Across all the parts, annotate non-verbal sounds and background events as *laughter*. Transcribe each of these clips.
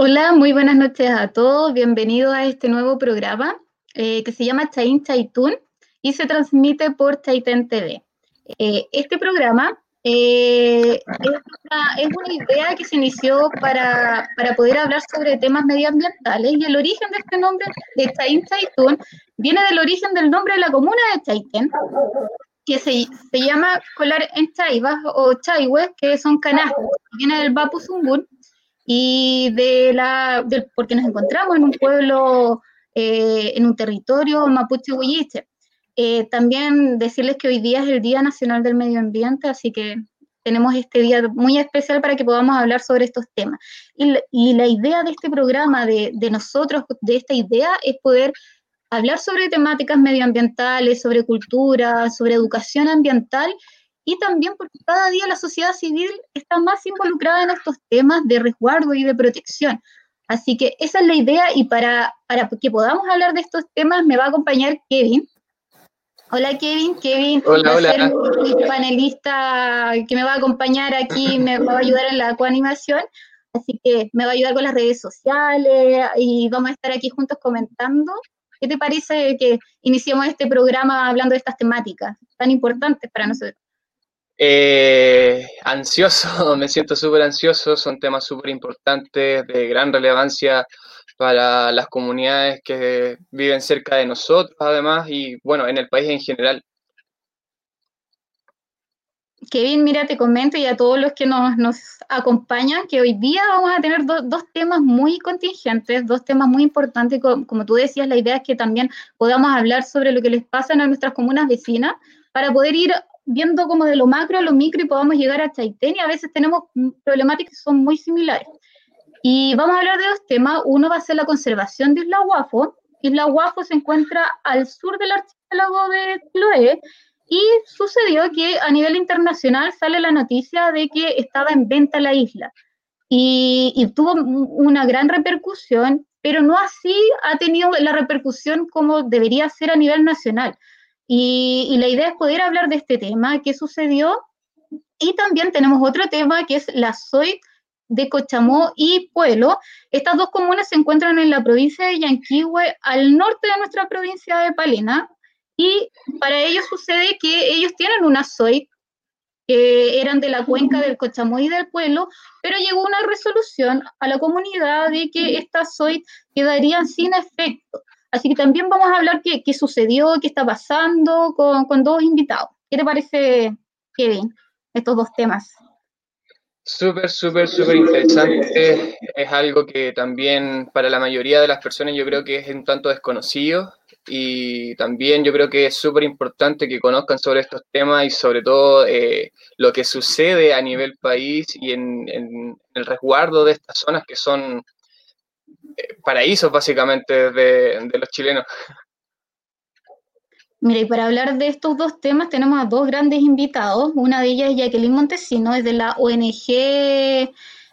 Hola, muy buenas noches a todos. Bienvenidos a este nuevo programa eh, que se llama Chain Chaitún y se transmite por Chaitén TV. Eh, este programa eh, es, una, idea que se inició para, poder hablar sobre temas medioambientales y el origen de este nombre de Chain Chaitún viene del origen del nombre de la comuna de Chaitén, que se, llama Colar en Chaivas o Chaihues, que son canastas, viene del Bapu y de la, porque nos encontramos en un pueblo, eh, en un territorio mapuche huilliche. Eh, también decirles que hoy día es el Día Nacional del Medio Ambiente, así que tenemos este día muy especial para que podamos hablar sobre estos temas. Y, y la idea de este programa, de, de nosotros, de esta idea, es poder hablar sobre temáticas medioambientales, sobre cultura, sobre educación ambiental y también porque cada día la sociedad civil está más involucrada en estos temas de resguardo y de protección. Así que esa es la idea y para, para que podamos hablar de estos temas me va a acompañar Kevin. Hola Kevin, Kevin hola, va a ser mi panelista que me va a acompañar aquí, me va a ayudar en la coanimación, así que me va a ayudar con las redes sociales y vamos a estar aquí juntos comentando. ¿Qué te parece que iniciemos este programa hablando de estas temáticas tan importantes para nosotros? Eh, ansioso, *laughs* me siento súper ansioso, son temas súper importantes, de gran relevancia para las comunidades que viven cerca de nosotros, además, y bueno, en el país en general. Kevin, mira, te comento y a todos los que nos, acompañan que hoy día vamos a tener dos temas muy contingentes, dos temas muy importantes. Como, como, tú decías, la idea es que también podamos hablar sobre lo que les pasa a nuestras comunas vecinas para poder ir viendo como de lo macro a lo micro y podamos llegar a Chaitén y a veces tenemos problemáticas que son muy similares. Y vamos a hablar de dos temas. Uno va a ser la conservación de Isla Guafo. Isla Guafo se encuentra al sur del archipiélago de Chiloé y sucedió que a nivel internacional sale la noticia de que estaba en venta la isla. Y, y, tuvo una gran repercusión, pero no así ha tenido la repercusión como debería ser a nivel nacional. Y, la idea es poder hablar de este tema, qué sucedió. Y también tenemos otro tema que es la SOI de Cochamó y Pueblo. Estas dos comunas se encuentran en la provincia de Yanquihue, al norte de nuestra provincia de Palena. Y para ellos sucede que ellos tienen una SOI que eran de la cuenca del Cochamó y del Pueblo, pero llegó una resolución a la comunidad de que estas SOI quedarían sin efecto. Así que también vamos a hablar qué, qué sucedió, qué está pasando con, con, dos invitados. ¿Qué te parece, Kevin, estos dos temas? Súper, súper, súper interesante. Es algo que también para la mayoría de las personas yo creo que es un tanto desconocido y también yo creo que es súper importante que conozcan sobre estos temas y sobre todo eh, lo que sucede a nivel país y en, en, el resguardo de estas zonas que son paraísos básicamente de, los chilenos. Mira, y para hablar de estos dos temas tenemos a dos grandes invitados. Una de ellas es Jacqueline Montesino, es de la ONG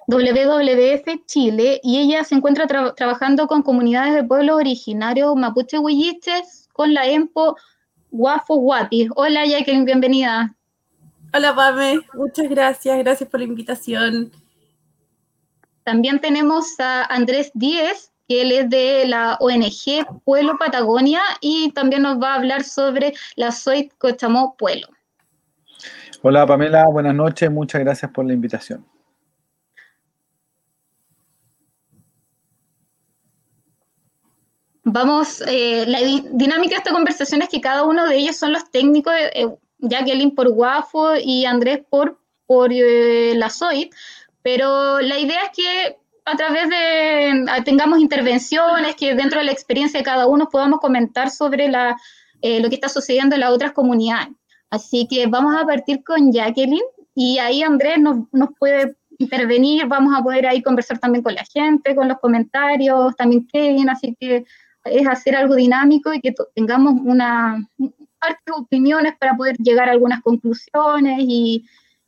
WWF Chile, y ella se encuentra trabajando con comunidades de pueblos originarios mapuche huilliches con la EMPO Guafo Guapi. Hola Jacqueline, bienvenida. Hola Pame, muchas gracias, gracias por la invitación. También tenemos a Andrés Díez, que él es de la ONG Pueblo Patagonia y también nos va a hablar sobre la SOIT Cochamó Pueblo. Hola Pamela, buenas noches, muchas gracias por la invitación. Vamos, eh, la dinámica de esta conversación es que cada uno de ellos son los técnicos, eh, Jacqueline por Guafo y Andrés por, por eh, la SOIT, pero la idea es que a través de tengamos intervenciones, que dentro de la experiencia de cada uno podamos comentar sobre la, eh, lo que está sucediendo en las otras comunidades. Así que vamos a partir con Jacqueline y ahí Andrés nos, nos puede intervenir, vamos a poder ahí conversar también con la gente, con los comentarios, también Kevin, así que es hacer algo dinámico y que tengamos una parte de opiniones para poder llegar a algunas conclusiones y,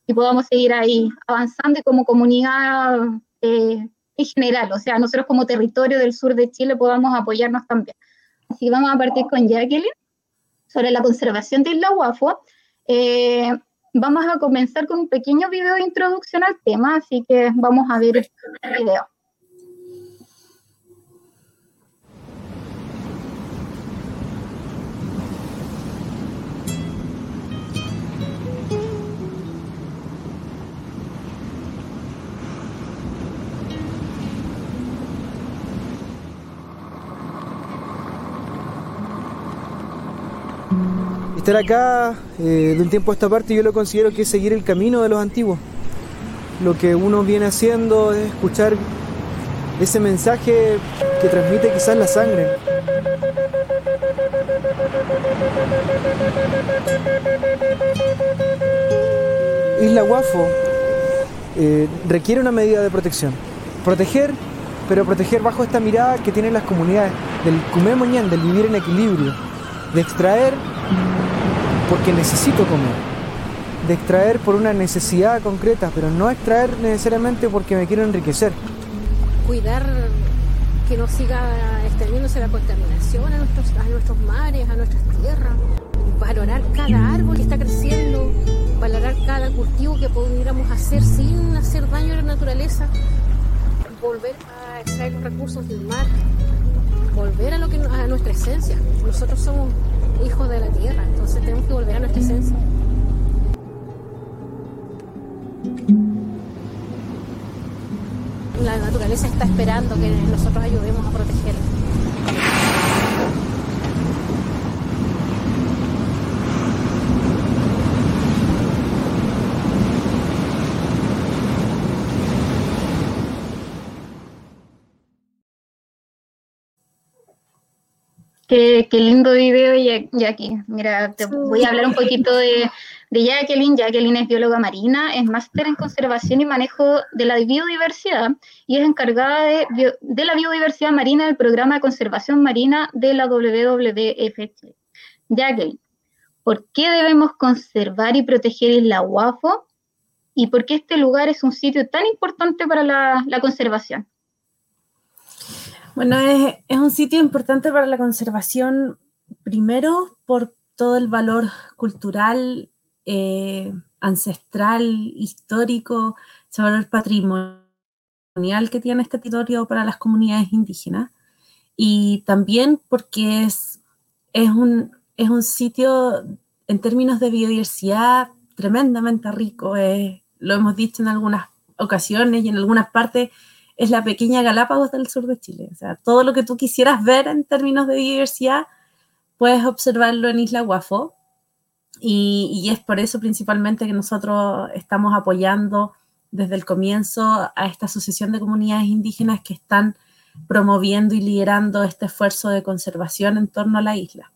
y podamos seguir ahí avanzando y como comunidad eh, en general, o sea, nosotros como territorio del sur de Chile podamos apoyarnos también. Así vamos a partir con Jacqueline sobre la conservación de Isla Guafo. Eh, vamos a comenzar con un pequeño video de introducción al tema, así que vamos a ver el video. Estar acá eh, de un tiempo a esta parte yo lo considero que es seguir el camino de los antiguos. Lo que uno viene haciendo es escuchar ese mensaje que transmite quizás la sangre. Isla Guafo eh, requiere una medida de protección. Proteger, pero proteger bajo esta mirada que tienen las comunidades del Cumé Moñán, del vivir en equilibrio, de extraer porque necesito comer, de extraer por una necesidad concreta, pero no extraer necesariamente porque me quiero enriquecer. Cuidar que no siga extendiéndose la contaminación a nuestros, a nuestros mares, a nuestras tierras, valorar cada árbol que está creciendo, valorar cada cultivo que pudiéramos hacer sin hacer daño a la naturaleza, volver a extraer los recursos del mar, volver a, lo que, a nuestra esencia. Nosotros somos hijos de la tierra, entonces tenemos que volver a nuestra esencia. La naturaleza está esperando que nosotros ayudemos a protegerla. Qué, lindo video, Jackie. Mira, te voy a hablar un poquito de, de Jacqueline. Jacqueline es bióloga marina, es máster en conservación y manejo de la biodiversidad y es encargada de, de la biodiversidad marina del programa de conservación marina de la WWF. Jacqueline, ¿por qué debemos conservar y proteger Isla Guafo? ¿Y por qué este lugar es un sitio tan importante para la, la conservación? Bueno, es, un sitio importante para la conservación, primero por todo el valor cultural, eh, ancestral, histórico, ese valor patrimonial que tiene este territorio para las comunidades indígenas. Y también porque es, es, un, es un sitio en términos de biodiversidad tremendamente rico. lo hemos dicho en algunas ocasiones y en algunas partes es la pequeña Galápagos del sur de Chile. O sea, todo lo que tú quisieras ver en términos de diversidad, puedes observarlo en Isla Guafo. Y, es por eso principalmente que nosotros estamos apoyando desde el comienzo a esta asociación de comunidades indígenas que están promoviendo y liderando este esfuerzo de conservación en torno a la isla.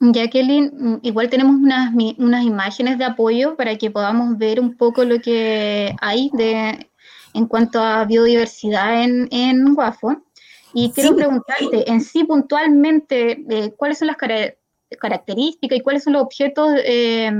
Jacqueline, mm, igual tenemos unas, unas imágenes de apoyo para que podamos ver un poco lo que hay de, en cuanto a biodiversidad en, en Guafo. Y quiero preguntarte, en sí puntualmente, eh, ¿cuáles son las características y cuáles son los objetos eh,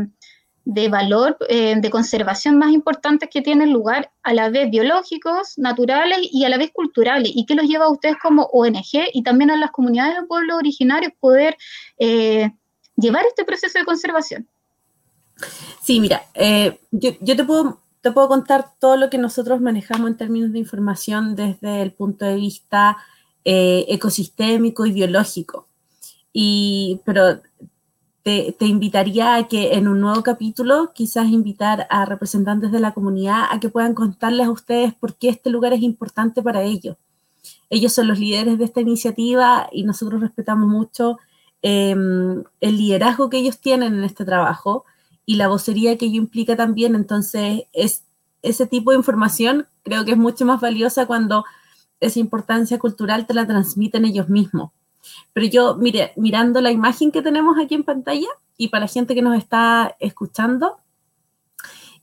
de valor, eh, de conservación más importantes que tienen lugar, a la vez biológicos, naturales y a la vez culturales? ¿Y qué los lleva a ustedes como ONG y también a las comunidades de pueblos originarios poder llevar este proceso de conservación? Sí, mira, yo, yo te puedo te puedo contar todo lo que nosotros manejamos en términos de información desde el punto de vista eh, ecosistémico y biológico. Y, pero te, te, invitaría a que en un nuevo capítulo quizás invitar a representantes de la comunidad a que puedan contarles a ustedes por qué este lugar es importante para ellos. Ellos son los líderes de esta iniciativa y nosotros respetamos mucho em, el liderazgo que ellos tienen en este trabajo y la vocería que ello implica también. Entonces, es, ese tipo de información creo que es mucho más valiosa cuando esa importancia cultural te la transmiten ellos mismos. Pero yo, mirando la imagen que tenemos aquí en pantalla y para la gente que nos está escuchando,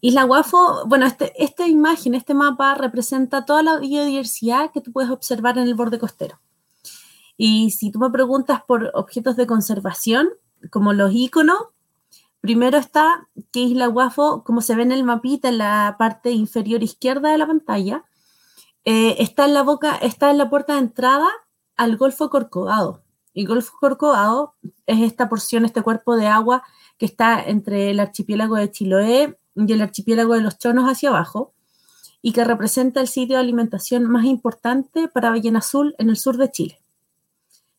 Isla Guafo, bueno, este, esta imagen, este mapa representa toda la biodiversidad que tú puedes observar en el borde costero. Y si tú me preguntas por objetos de conservación, como los iconos, Primero está que Isla Guafo, como se ve en el mapita en la parte inferior izquierda de la pantalla, eh, está en la boca, está en la puerta de entrada al Golfo Corcovado. Y Golfo Corcovado es esta porción, este cuerpo de agua que está entre el archipiélago de Chiloé y el archipiélago de los Chonos hacia abajo, y que representa el sitio de alimentación más importante para ballena azul en el sur de Chile.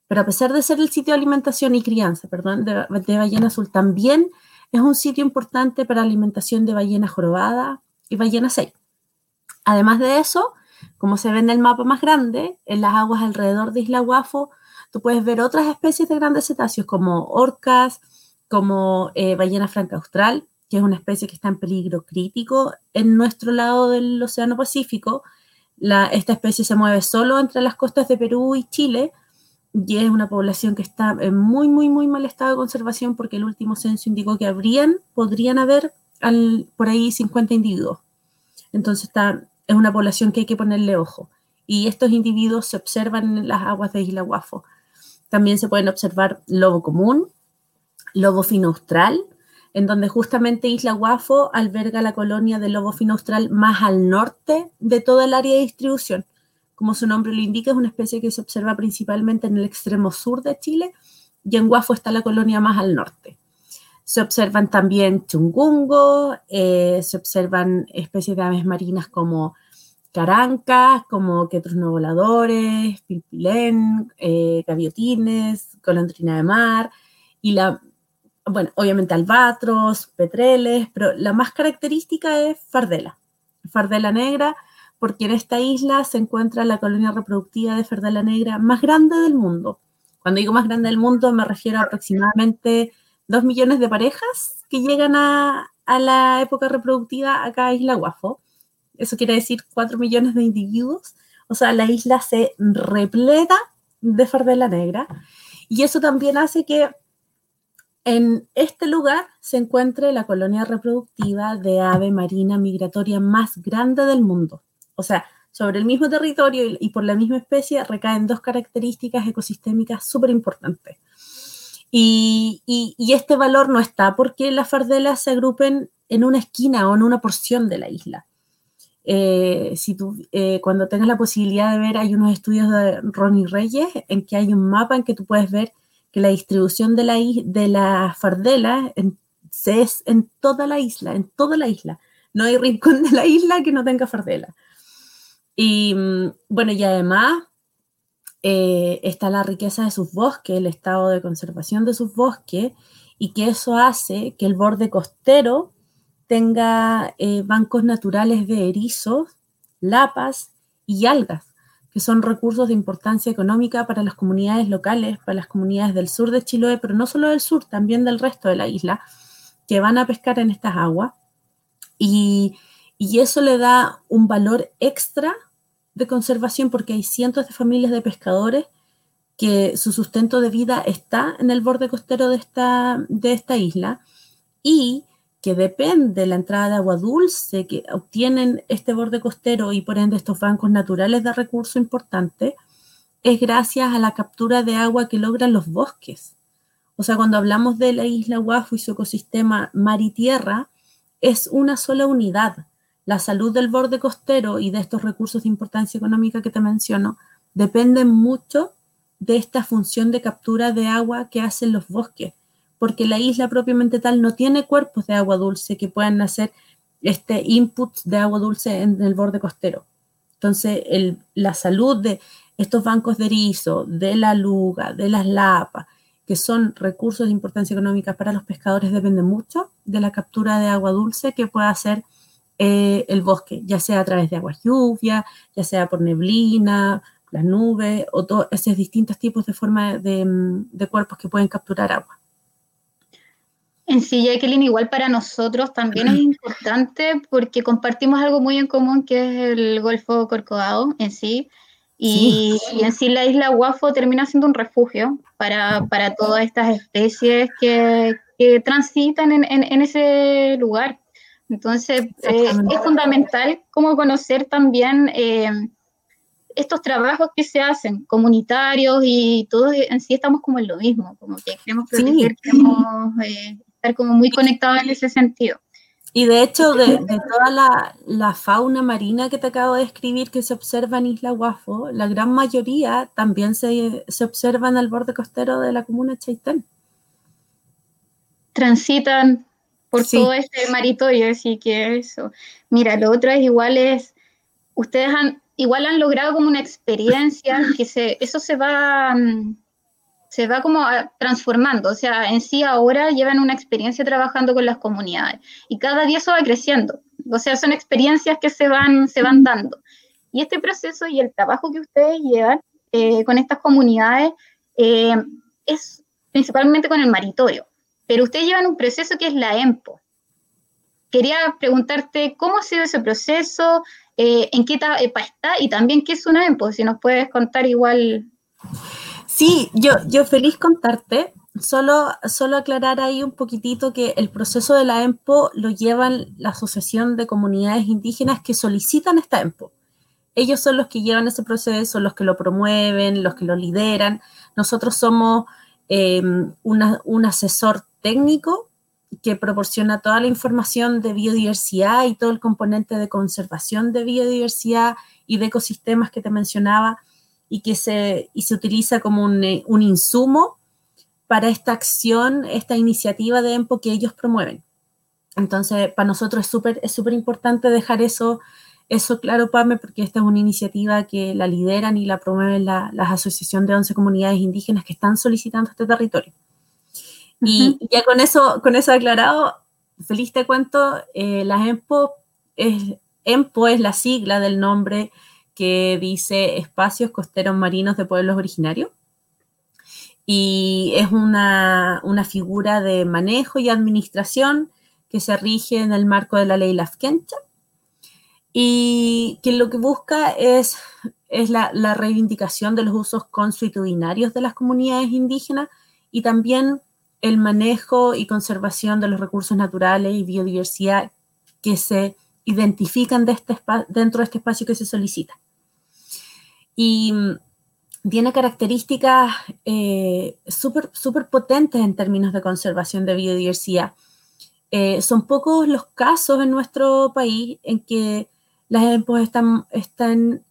Pero a pesar de ser el sitio de alimentación y crianza, perdón, de, de ballena azul, también es un sitio importante para alimentación de ballena jorobada y ballena 6. Además de eso, como se ve en el mapa más grande, en las aguas alrededor de Isla Guafo, tú puedes ver otras especies de grandes cetáceos como orcas, como eh, ballena franca austral, que es una especie que está en peligro crítico en nuestro lado del Océano Pacífico. esta especie se mueve solo entre las costas de Perú y Chile y es una población que está en muy, muy, muy mal estado de conservación porque el último censo indicó que habrían, podrían haber por ahí 50 individuos. Entonces está, es una población que hay que ponerle ojo. Y estos individuos se observan en las aguas de Isla Guafo. También se pueden observar lobo común, lobo fino austral, en donde justamente Isla Guafo alberga la colonia de lobo fino austral más al norte de toda el área de distribución. Como su nombre lo indica, es una especie que se observa principalmente en el extremo sur de Chile y en Guafo está la colonia más al norte. Se observan también chungungo, eh, se observan especies de aves marinas como carancas, como quetros no voladores, pilpilén, eh, gaviotines, colondrina de mar y la, bueno, obviamente albatros, petreles, pero la más característica es fardela, fardela negra, porque en esta isla se encuentra la colonia reproductiva de fardela negra más grande del mundo. Cuando digo más grande del mundo me refiero a aproximadamente dos millones de parejas que llegan a, la época reproductiva acá a Isla Guafo. Eso quiere decir cuatro millones de individuos. O sea, la isla se repleta de fardela negra. Y eso también hace que en este lugar se encuentre la colonia reproductiva de ave marina migratoria más grande del mundo. O sea, sobre el mismo territorio y por la misma especie recaen dos características ecosistémicas súper importantes. Y, este valor no está porque las fardelas se agrupen en una esquina o en una porción de la isla. Eh, eh, cuando tengas la posibilidad de ver, hay unos estudios de Ronnie Reyes en que hay un mapa en que tú puedes ver que la distribución de la, de la fardela es en toda la isla, en toda la isla. No hay rincón de la isla que no tenga fardela. Y mm, bueno, y además eh, está la riqueza de sus bosques, el estado de conservación de sus bosques, y que eso hace que el borde costero tenga eh, bancos naturales de erizos, lapas y algas, que son recursos de importancia económica para las comunidades locales, para las comunidades del sur de Chiloé, pero no solo del sur, también del resto de la isla, que van a pescar en estas aguas. Y, y eso le da un valor extra de conservación porque hay cientos de familias de pescadores que su sustento de vida está en el borde costero de esta, de esta isla y que depende de la entrada de agua dulce que obtienen este borde costero y por ende estos bancos naturales de recursos importantes, es gracias a la captura de agua que logran los bosques. O sea, cuando hablamos de la isla Guafu y su ecosistema mar y tierra, es una sola unidad la salud del borde costero y de estos recursos de importancia económica que te menciono dependen mucho de esta función de captura de agua que hacen los bosques, porque la isla propiamente tal no tiene cuerpos de agua dulce que puedan hacer este input de agua dulce en el borde costero. Entonces, la salud de estos bancos de erizo, de la luga, de las lapas, que son recursos de importancia económica para los pescadores, depende mucho de la captura de agua dulce que pueda hacer eh, el bosque, ya sea a través de aguas lluvia, ya sea por neblina, las nubes o todos esos distintos tipos de forma mm, de, cuerpos que pueden capturar agua. En sí, Jacqueline, igual para nosotros también es *clears throat* importante porque compartimos algo muy en común que es el Golfo Corcovado en sí. Y, en sí la isla Guafo termina siendo un refugio para, todas estas especies que, transitan en, ese lugar. Entonces, eh, es fundamental como conocer también eh, estos trabajos que se hacen, comunitarios y todos en sí estamos como en lo mismo, como que queremos proteger, queremos eh, estar como muy conectados en ese sentido. Y de hecho, de, toda la, fauna marina que te acabo de describir que se observa en Isla Guafo, la gran mayoría también se, se observan al borde costero de la comuna de Chaitén. Transitan por todo este maritorio, así que eso. Mira, lo otro es igual es, ustedes han, igual han logrado como una experiencia que se, eso se va, mm, se va como transformando, o sea, en sí ahora llevan una experiencia trabajando con las comunidades y cada día eso va creciendo, o sea, son experiencias que se van, se van dando. Y este proceso y el trabajo que ustedes llevan eh, con estas comunidades eh, es principalmente con el maritorio, pero ustedes llevan un proceso que es la EMPO. Quería preguntarte cómo ha sido ese proceso, eh, en qué etapa está y también qué es una EMPO, si nos puedes contar igual. Sí, yo, yo feliz contarte. Solo, solo aclarar ahí un poquitito que el proceso de la EMPO lo llevan la Asociación de Comunidades Indígenas que solicitan esta EMPO. Ellos son los que llevan ese proceso, los que lo promueven, los que lo lideran. Nosotros somos em, un asesor técnico que proporciona toda la información de biodiversidad y todo el componente de conservación de biodiversidad y de ecosistemas que te mencionaba y que se, y se utiliza como un, un insumo para esta acción, esta iniciativa de EMPO que ellos promueven. Entonces, para nosotros es súper es súper importante dejar eso, eso claro, Pame, porque esta es una iniciativa que la lideran y la promueven la, la Asociación de 11 Comunidades Indígenas que están solicitando este territorio. Y ya con eso, con eso aclarado, feliz te cuento, eh, la EMPO es, EMPO es la sigla del nombre que dice Espacios Costeros Marinos de Pueblos Originarios. Y es una, figura de manejo y administración que se rige en el marco de la ley Lafkencha y que lo que busca es, es la, reivindicación de los usos consuetudinarios de las comunidades indígenas y también el manejo y conservación de los recursos naturales y biodiversidad que se identifican de este dentro de este espacio que se solicita. Y tiene características eh, súper super potentes en términos de conservación de biodiversidad. Eh, son pocos los casos en nuestro país en que las EMPOS están, están,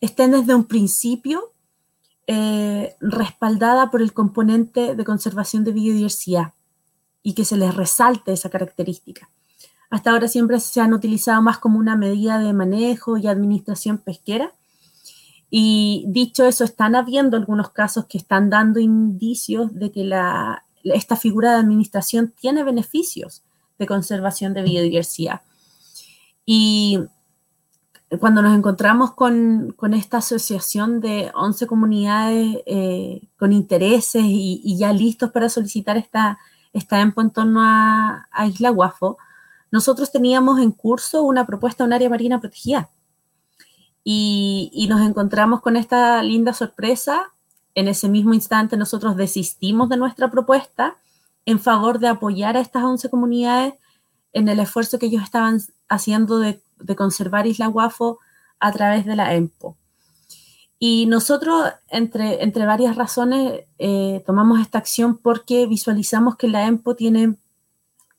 estén desde un principio eh, respaldada por el componente de conservación de biodiversidad y que se les resalte esa característica. Hasta ahora siempre se han utilizado más como una medida de manejo y administración pesquera, y dicho eso, están habiendo algunos casos que están dando indicios de que la, esta figura de administración tiene beneficios de conservación de biodiversidad. Y cuando nos encontramos con, con esta asociación de 11 comunidades eh, con intereses y, ya listos para solicitar esta, esta EMPO en torno a, a Isla Guafo, nosotros teníamos en curso una propuesta de un área marina protegida y, nos encontramos con esta linda sorpresa. En ese mismo instante nosotros desistimos de nuestra propuesta en favor de apoyar a estas 11 comunidades en el esfuerzo que ellos estaban haciendo de, conservar Isla Guafo a través de la EMPO. Y nosotros, entre, entre varias razones, eh, tomamos esta acción porque visualizamos que la EMPO tiene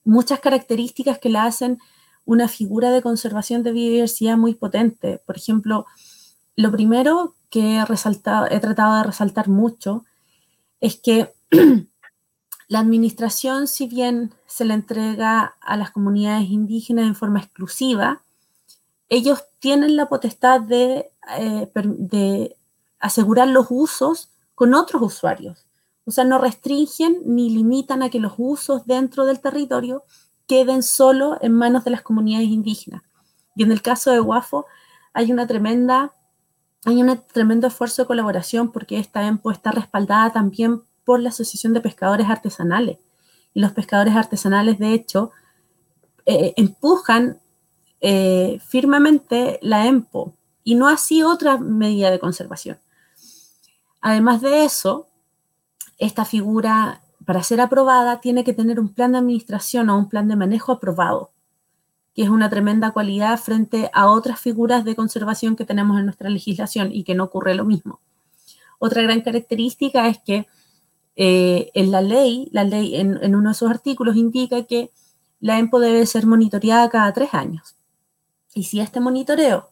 muchas características que la hacen una figura de conservación de biodiversidad muy potente. Por ejemplo, lo primero que he, resaltado, he tratado de resaltar mucho es que *clears throat* la administración, si bien se le entrega a las comunidades indígenas en forma exclusiva, ellos tienen la potestad de, eh, de asegurar los usos con otros usuarios. O sea, no restringen ni limitan a que los usos dentro del territorio queden solo en manos de las comunidades indígenas. Y en el caso de Guafo hay una tremenda, hay un tremendo esfuerzo de colaboración porque esta EMPO está respaldada también por la Asociación de Pescadores Artesanales. Y los pescadores artesanales, de hecho, eh, empujan eh, firmemente la EMPO y no así otra medida de conservación. Además de eso, esta figura para ser aprobada tiene que tener un plan de administración o un plan de manejo aprobado, que es una tremenda cualidad frente a otras figuras de conservación que tenemos en nuestra legislación y que no ocurre lo mismo. Otra gran característica es que eh, en la ley, la ley en, en, uno de sus artículos indica que la EMPO debe ser monitoreada cada tres años. Y si este monitoreo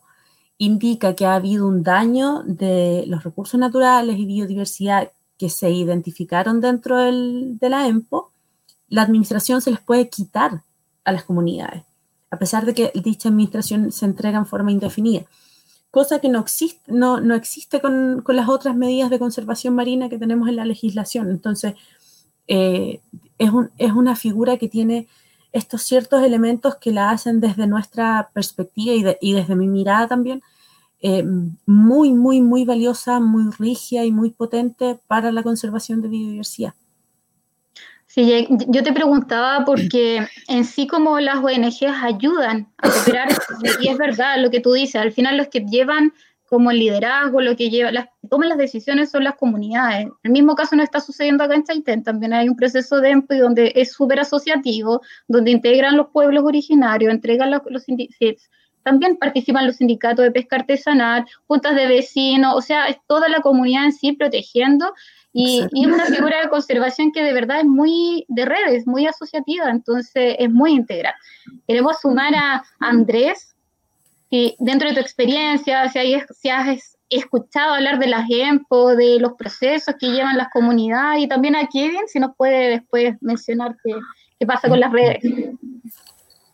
indica que ha habido un daño de los recursos naturales y biodiversidad que se identificaron dentro de la EMPO, la administración se les puede quitar a las comunidades, a pesar de que dicha administración se entrega en forma indefinida, cosa que no existe, no, no existe con, con, las otras medidas de conservación marina que tenemos en la legislación. Entonces, eh, es, un, es una figura que tiene estos ciertos elementos que la hacen desde nuestra perspectiva y, y desde mi mirada también eh, muy, muy, muy valiosa, muy rígida y muy potente para la conservación de biodiversidad. Sí, yo te preguntaba porque en sí como las ONGs ayudan a *coughs* y es verdad lo que tú dices, al final los que llevan como el liderazgo, lo que lleva, las toman las decisiones son las comunidades. El mismo caso no está sucediendo acá en Chaitén, también hay un proceso de EMPI donde es súper asociativo, donde integran los pueblos originarios, entregan los, los también participan los sindicatos de pesca artesanal, juntas de vecinos, o sea, es toda la comunidad en sí protegiendo y, y, es una figura de conservación que de verdad es muy de redes, muy asociativa, entonces es muy integral. Queremos sumar a Andrés, y dentro de tu experiencia, si, hay, si has escuchado hablar de las EMPO, de los procesos que llevan las comunidades, y también a Kevin, si nos puede después mencionar qué, qué pasa con las redes.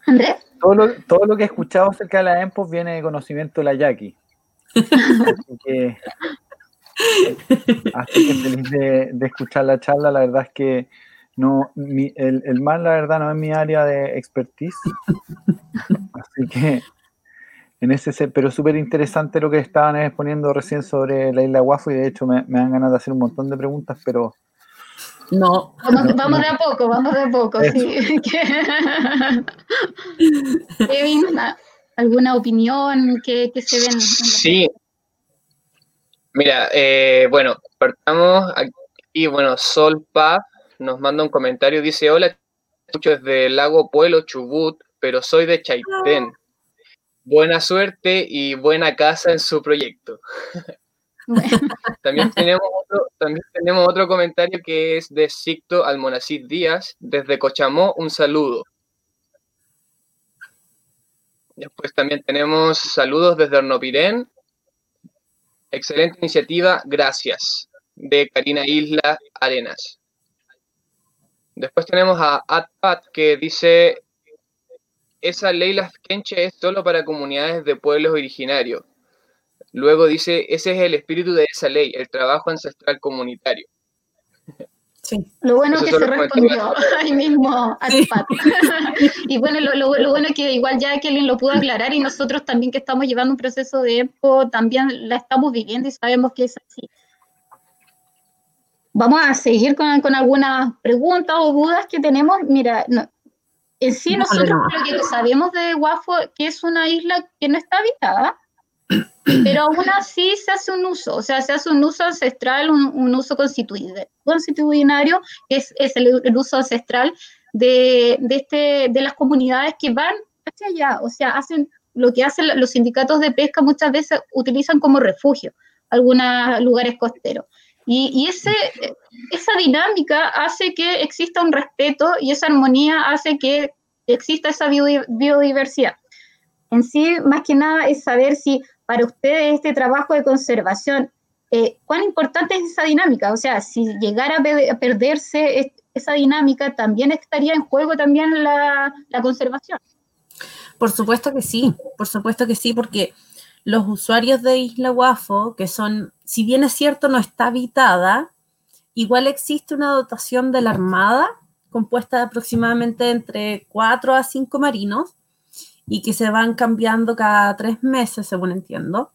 Andrés. Todo lo, todo lo que he escuchado acerca de las EMPO viene de conocimiento de la Jackie. Así que, así que feliz de, de, escuchar la charla. La verdad es que no, mi, el, el mar, la verdad, no es mi área de expertise. Así que en ese, pero súper interesante lo que estaban exponiendo recién sobre la isla Guafo y de hecho me, me, dan ganas de hacer un montón de preguntas, pero... No. Vamos, no, vamos no. de a poco, vamos de a poco, Eso. *laughs* sí. Kevin, ¿alguna opinión que, que se ven? Sí. Mira, eh, bueno, partamos aquí, bueno, Sol Paz nos manda un comentario, dice, hola, escucho desde el lago Pueblo, Chubut, pero soy de Chaitén. Buena suerte y buena casa en su proyecto. Bueno. *laughs* también, tenemos otro, también tenemos otro comentario que es de Sicto Almonacid Díaz, desde Cochamó, un saludo. Después también tenemos saludos desde Hornopirén. Excelente iniciativa, gracias. De Karina Isla Arenas. Después tenemos a Atpat que dice, esa ley las es solo para comunidades de pueblos originarios. Luego dice, ese es el espíritu de esa ley, el trabajo ancestral comunitario. Sí. Lo bueno es que se respondió *laughs* ahí mismo a sí. *laughs* y bueno, lo, lo, lo, bueno es que igual ya que alguien lo pudo aclarar y nosotros también que estamos llevando un proceso de EPO, también la estamos viviendo y sabemos que es así. Vamos a seguir con, con algunas preguntas o dudas que tenemos. Mira, no, en sí, no, nosotros no. lo que sabemos de Guafo, que es una isla que no está habitada, *coughs* pero aún así se hace un uso, o sea, se hace un uso ancestral, un, un uso constitucionario, que es, es el, el, uso ancestral de, de, este, de las comunidades que van hacia allá, o sea, hacen lo que hacen los sindicatos de pesca muchas veces utilizan como refugio algunos lugares costeros. Y, ese, esa dinámica hace que exista un respeto y esa armonía hace que exista esa biodiversidad. En sí, más que nada, es saber si para ustedes este trabajo de conservación, eh, cuán importante es esa dinámica. O sea, si llegara a perderse esa dinámica, también estaría en juego también la, la conservación. Por supuesto que sí, por supuesto que sí, porque los usuarios de Isla Guafo, que son, si bien es cierto, no está habitada, igual existe una dotación de la Armada compuesta de aproximadamente entre 4 a 5 marinos y que se van cambiando cada tres meses, según entiendo,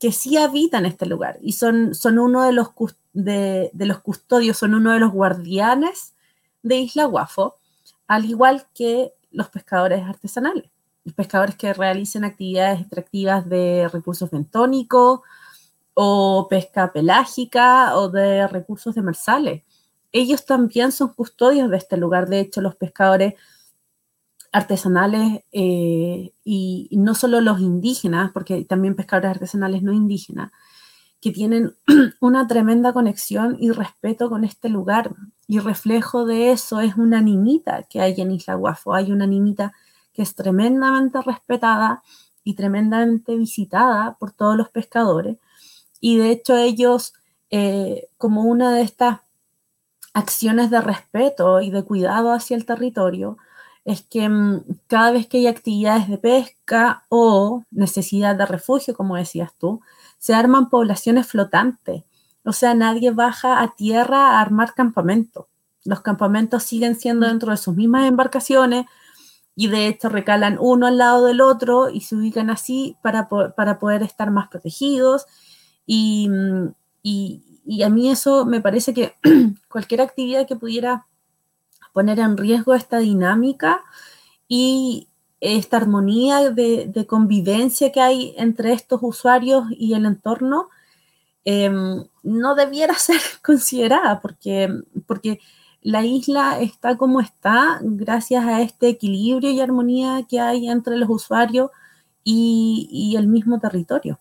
que sí habitan este lugar y son, son uno de los, de, de los custodios, son uno de los guardianes de Isla Guafo, al igual que los pescadores artesanales los pescadores que realicen actividades extractivas de recursos bentónicos o pesca pelágica o de recursos demersales. Ellos también son custodios de este lugar. De hecho, los pescadores artesanales eh, y, no solo los indígenas, porque también pescadores artesanales no indígenas, que tienen *clears throat* una tremenda conexión y respeto con este lugar. Y reflejo de eso es una nimita que hay en Isla Guafo. Hay una nimita que es tremendamente respetada y tremendamente visitada por todos los pescadores. Y de hecho ellos, eh, como una de estas acciones de respeto y de cuidado hacia el territorio, es que mmm, cada vez que hay actividades de pesca o necesidad de refugio, como decías tú, se arman poblaciones flotantes. O sea, nadie baja a tierra a armar campamentos. Los campamentos siguen siendo dentro de sus mismas embarcaciones, y de hecho recalan uno al lado del otro y se ubican así para, para poder estar más protegidos. Y, y, y, a mí eso me parece que *clears throat* cualquier actividad que pudiera poner en riesgo esta dinámica y esta armonía de, convivencia que hay entre estos usuarios y el entorno, Em, no debiera *laughs* ser considerada porque, porque la isla está como está gracias a este equilibrio y armonía que hay entre los usuarios y, el mismo territorio.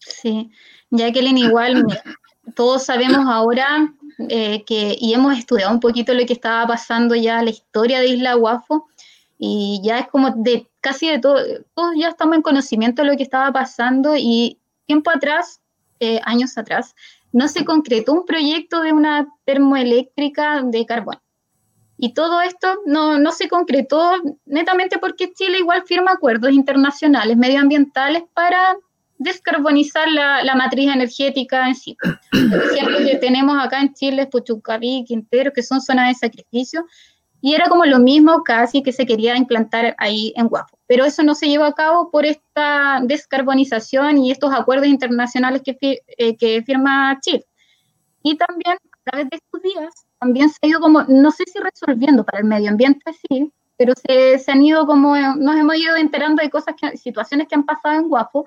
Sí, Jacqueline, igual todos sabemos ahora eh, que, y hemos estudiado un poquito lo que estaba pasando ya, la historia de Isla Guafo, y ya es como de casi de todo, todos ya estamos en conocimiento de lo que estaba pasando y tiempo atrás, eh, años atrás, no se concretó un proyecto de una termoeléctrica de carbón. Y todo esto no, no, se concretó netamente porque Chile igual firma acuerdos internacionales medioambientales para descarbonizar la, la matriz energética en sí. Por que tenemos acá en Chile Puchucaví, Quintero, que son zonas de sacrificio, y era como lo mismo casi que se quería implantar ahí en Guapo. Pero eso no se llevó a cabo por esta descarbonización y estos acuerdos internacionales que, eh, que firma Chile. Y también a través de estos días, también se ha ido como, no sé si resolviendo para el medio ambiente, sí, pero se, se han ido como, nos hemos ido enterando de cosas, que, situaciones que han pasado en Guapo,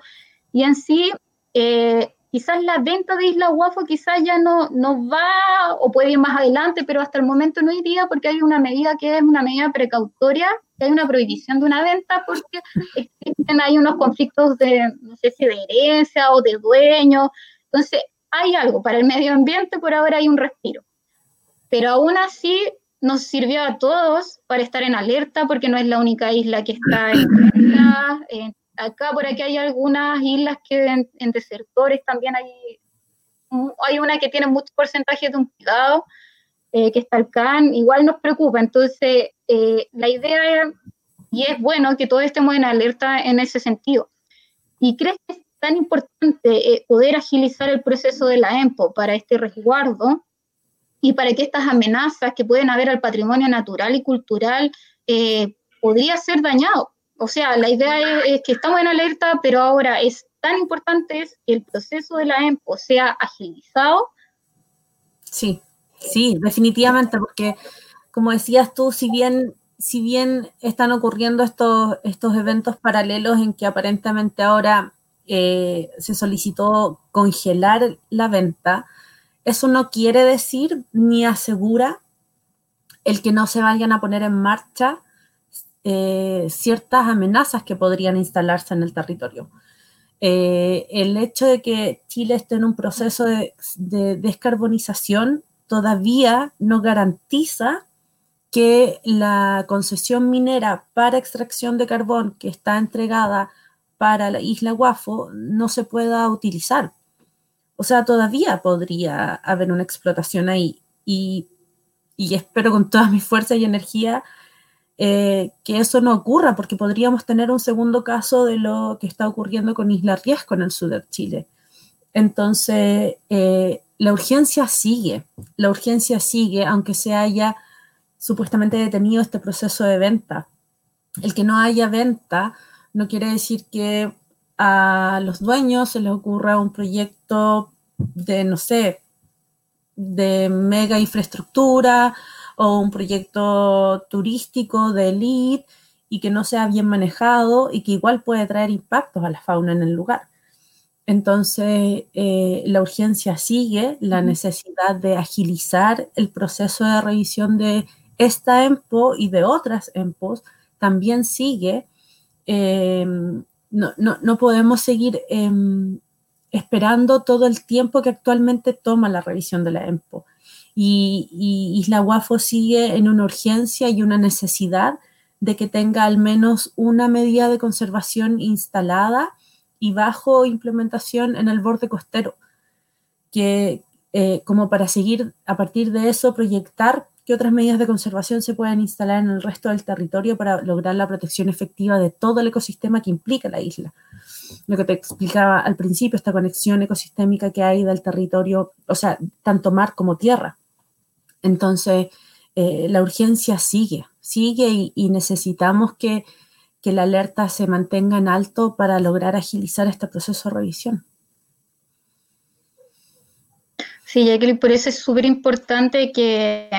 y en sí eh, quizás la venta de Isla Guafo quizás ya no, no va o puede ir más adelante, pero hasta el momento no iría porque hay una medida que es una medida precautoria, que hay una prohibición de una venta porque *laughs* existen hay unos conflictos de, no sé si de herencia o de dueño. Entonces, hay algo para el medio ambiente, por ahora hay un respiro. Pero aún así nos sirvió a todos para estar en alerta porque no es la única isla que está en *laughs* alerta. Acá por aquí hay algunas islas que en, desertores también hay, hay una que tiene mucho porcentaje de un cuidado, eh, que está el CAN, igual nos preocupa. Entonces, eh, la idea es, y es bueno que todos estemos en alerta en ese sentido. ¿Y crees que es tan importante eh, poder agilizar el proceso de la EMPO para este resguardo y para que estas amenazas que pueden haber al patrimonio natural y cultural podría ser dañado? O sea, la idea es, que estamos en alerta, pero ahora es tan importante que el proceso de la EMPO sea agilizado. Sí, sí, definitivamente, porque como decías tú, si bien, si bien están ocurriendo estos, estos eventos paralelos en que aparentemente ahora eh, se solicitó congelar la venta, eso no quiere decir ni asegura el que no se vayan a poner en marcha eh, ciertas amenazas que podrían instalarse en el territorio. Eh, el hecho de que Chile esté en un proceso de, descarbonización todavía no garantiza que la concesión minera para extracción de carbón que está entregada para la isla Guafo no se pueda utilizar. O sea, todavía podría haber una explotación ahí y, y espero con todas mis fuerzas y energía eh, que eso no ocurra, porque podríamos tener un segundo caso de lo que está ocurriendo con Isla Riesco en el sur de Chile. Entonces, eh, la urgencia sigue, la urgencia sigue, aunque se haya supuestamente detenido este proceso de venta. El que no haya venta no quiere decir que a los dueños se les ocurra un proyecto de, no sé, de mega infraestructura o un proyecto turístico de elite y que no sea bien manejado y que igual puede traer impactos a la fauna en el lugar. Entonces, eh, la urgencia sigue, la necesidad de agilizar el proceso de revisión de esta EMPO y de otras EMPOs también sigue. Em, no, no, podemos seguir em, esperando todo el tiempo que actualmente toma la revisión de la EMPO y, Isla Guafo sigue en una urgencia y una necesidad de que tenga al menos una medida de conservación instalada y bajo implementación en el borde costero, que eh, como para seguir a partir de eso proyectar qué otras medidas de conservación se pueden instalar en el resto del territorio para lograr la protección efectiva de todo el ecosistema que implica la isla. Lo que te explicaba al principio, esta conexión ecosistémica que hay del territorio, o sea, tanto mar como tierra. Entonces, eh, la urgencia sigue, sigue y, necesitamos que, que la alerta se mantenga en alto para lograr agilizar este proceso de revisión. Sí, Jacqueline, por eso es súper importante que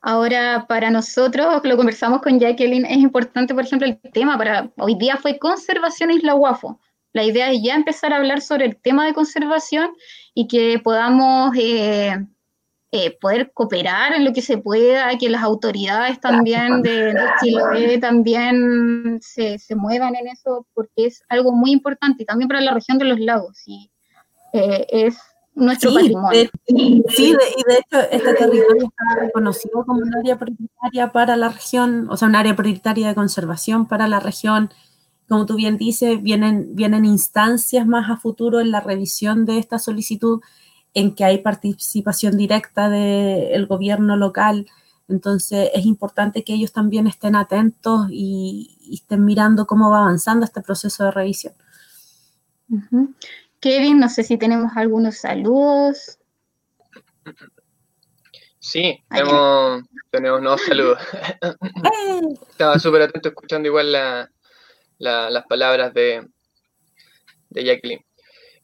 ahora para nosotros, lo conversamos con Jacqueline, es importante, por ejemplo, el tema para hoy día fue conservación Isla Guafo. La idea es ya empezar a hablar sobre el tema de conservación y que podamos eh, eh, poder cooperar en lo que se pueda, que las autoridades también de, Chile también se, se, muevan en eso, porque es algo muy importante y también para la región de los lagos. Y, eh, es nuestro patrimonio. sí, y de hecho este territorio está reconocido como un área prioritaria para la región, o sea, un área prioritaria de conservación para la región. Como tú bien dices, vienen, vienen instancias más a futuro en la revisión de esta solicitud en que hay participación directa del gobierno local. Entonces es importante que ellos también estén atentos y, estén mirando cómo va avanzando este proceso de revisión. Kevin, no sé si tenemos algunos saludos. Sí, tenemos, tenemos nuevos saludos. *laughs* *laughs* Estaba súper atento escuchando igual las palabras de, de Jacqueline.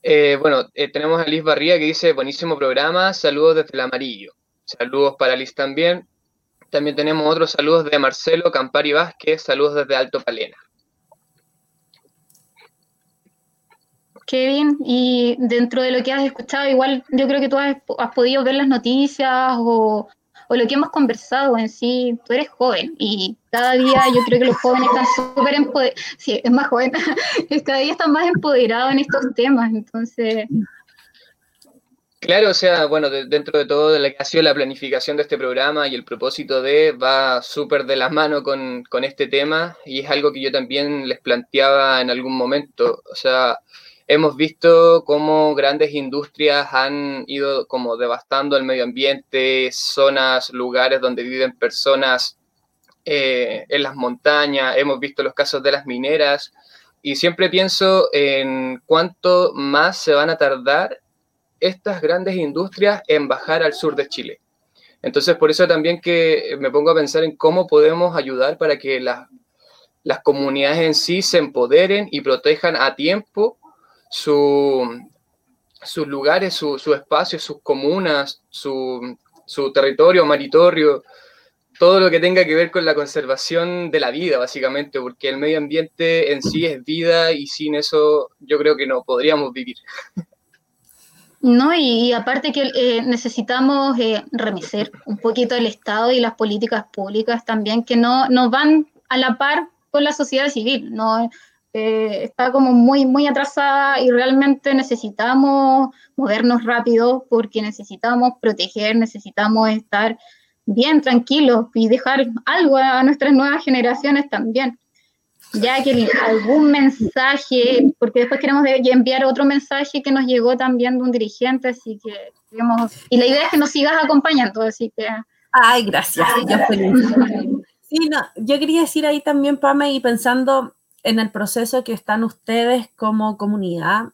Eh, bueno, eh, tenemos a Liz Barría que dice, buenísimo programa, saludos desde el amarillo. Saludos para Liz también. También tenemos otros saludos de Marcelo Campari Vázquez, saludos desde Alto Palena. Kevin, y dentro de lo que has escuchado, igual yo creo que tú has, podido ver las noticias o, lo que hemos conversado en sí, tú eres joven y cada día yo creo que los jóvenes están súper empoderados, sí, es más joven, *laughs* cada día están más empoderados en estos temas, entonces... Claro, o sea, bueno, dentro de todo de la que ha sido la planificación de este programa y el propósito de va súper de la mano con, con este tema y es algo que yo también les planteaba en algún momento, o sea, hemos visto cómo grandes industrias han ido como devastando el medio ambiente, zonas, lugares donde viven personas eh, en las montañas, hemos visto los casos de las mineras y siempre pienso en cuánto más se van a tardar estas grandes industrias en bajar al sur de Chile. Entonces, por eso también que me pongo a pensar en cómo podemos ayudar para que las, las comunidades en sí se empoderen y protejan a tiempo su, sus lugares, su, su espacio, sus comunas, su, su territorio, maritorio, todo lo que tenga que ver con la conservación de la vida, básicamente, porque el medio ambiente en sí es vida y sin eso yo creo que no podríamos vivir. No, y, aparte que eh, necesitamos eh, remecer un poquito el Estado y las políticas públicas también que no, no van a la par con la sociedad civil. No, eh, está como muy, muy atrasada y realmente necesitamos movernos rápido porque necesitamos proteger, necesitamos estar bien tranquilos y dejar algo a nuestras nuevas generaciones también. Ya que algún mensaje, porque después queremos enviar otro mensaje que nos llegó también de un dirigente, así que y la idea es que nos sigas acompañando, así que... Ay, gracias, yo. *laughs* Sí, no, yo quería decir ahí también, Pame, y pensando en el proceso que están ustedes como comunidad,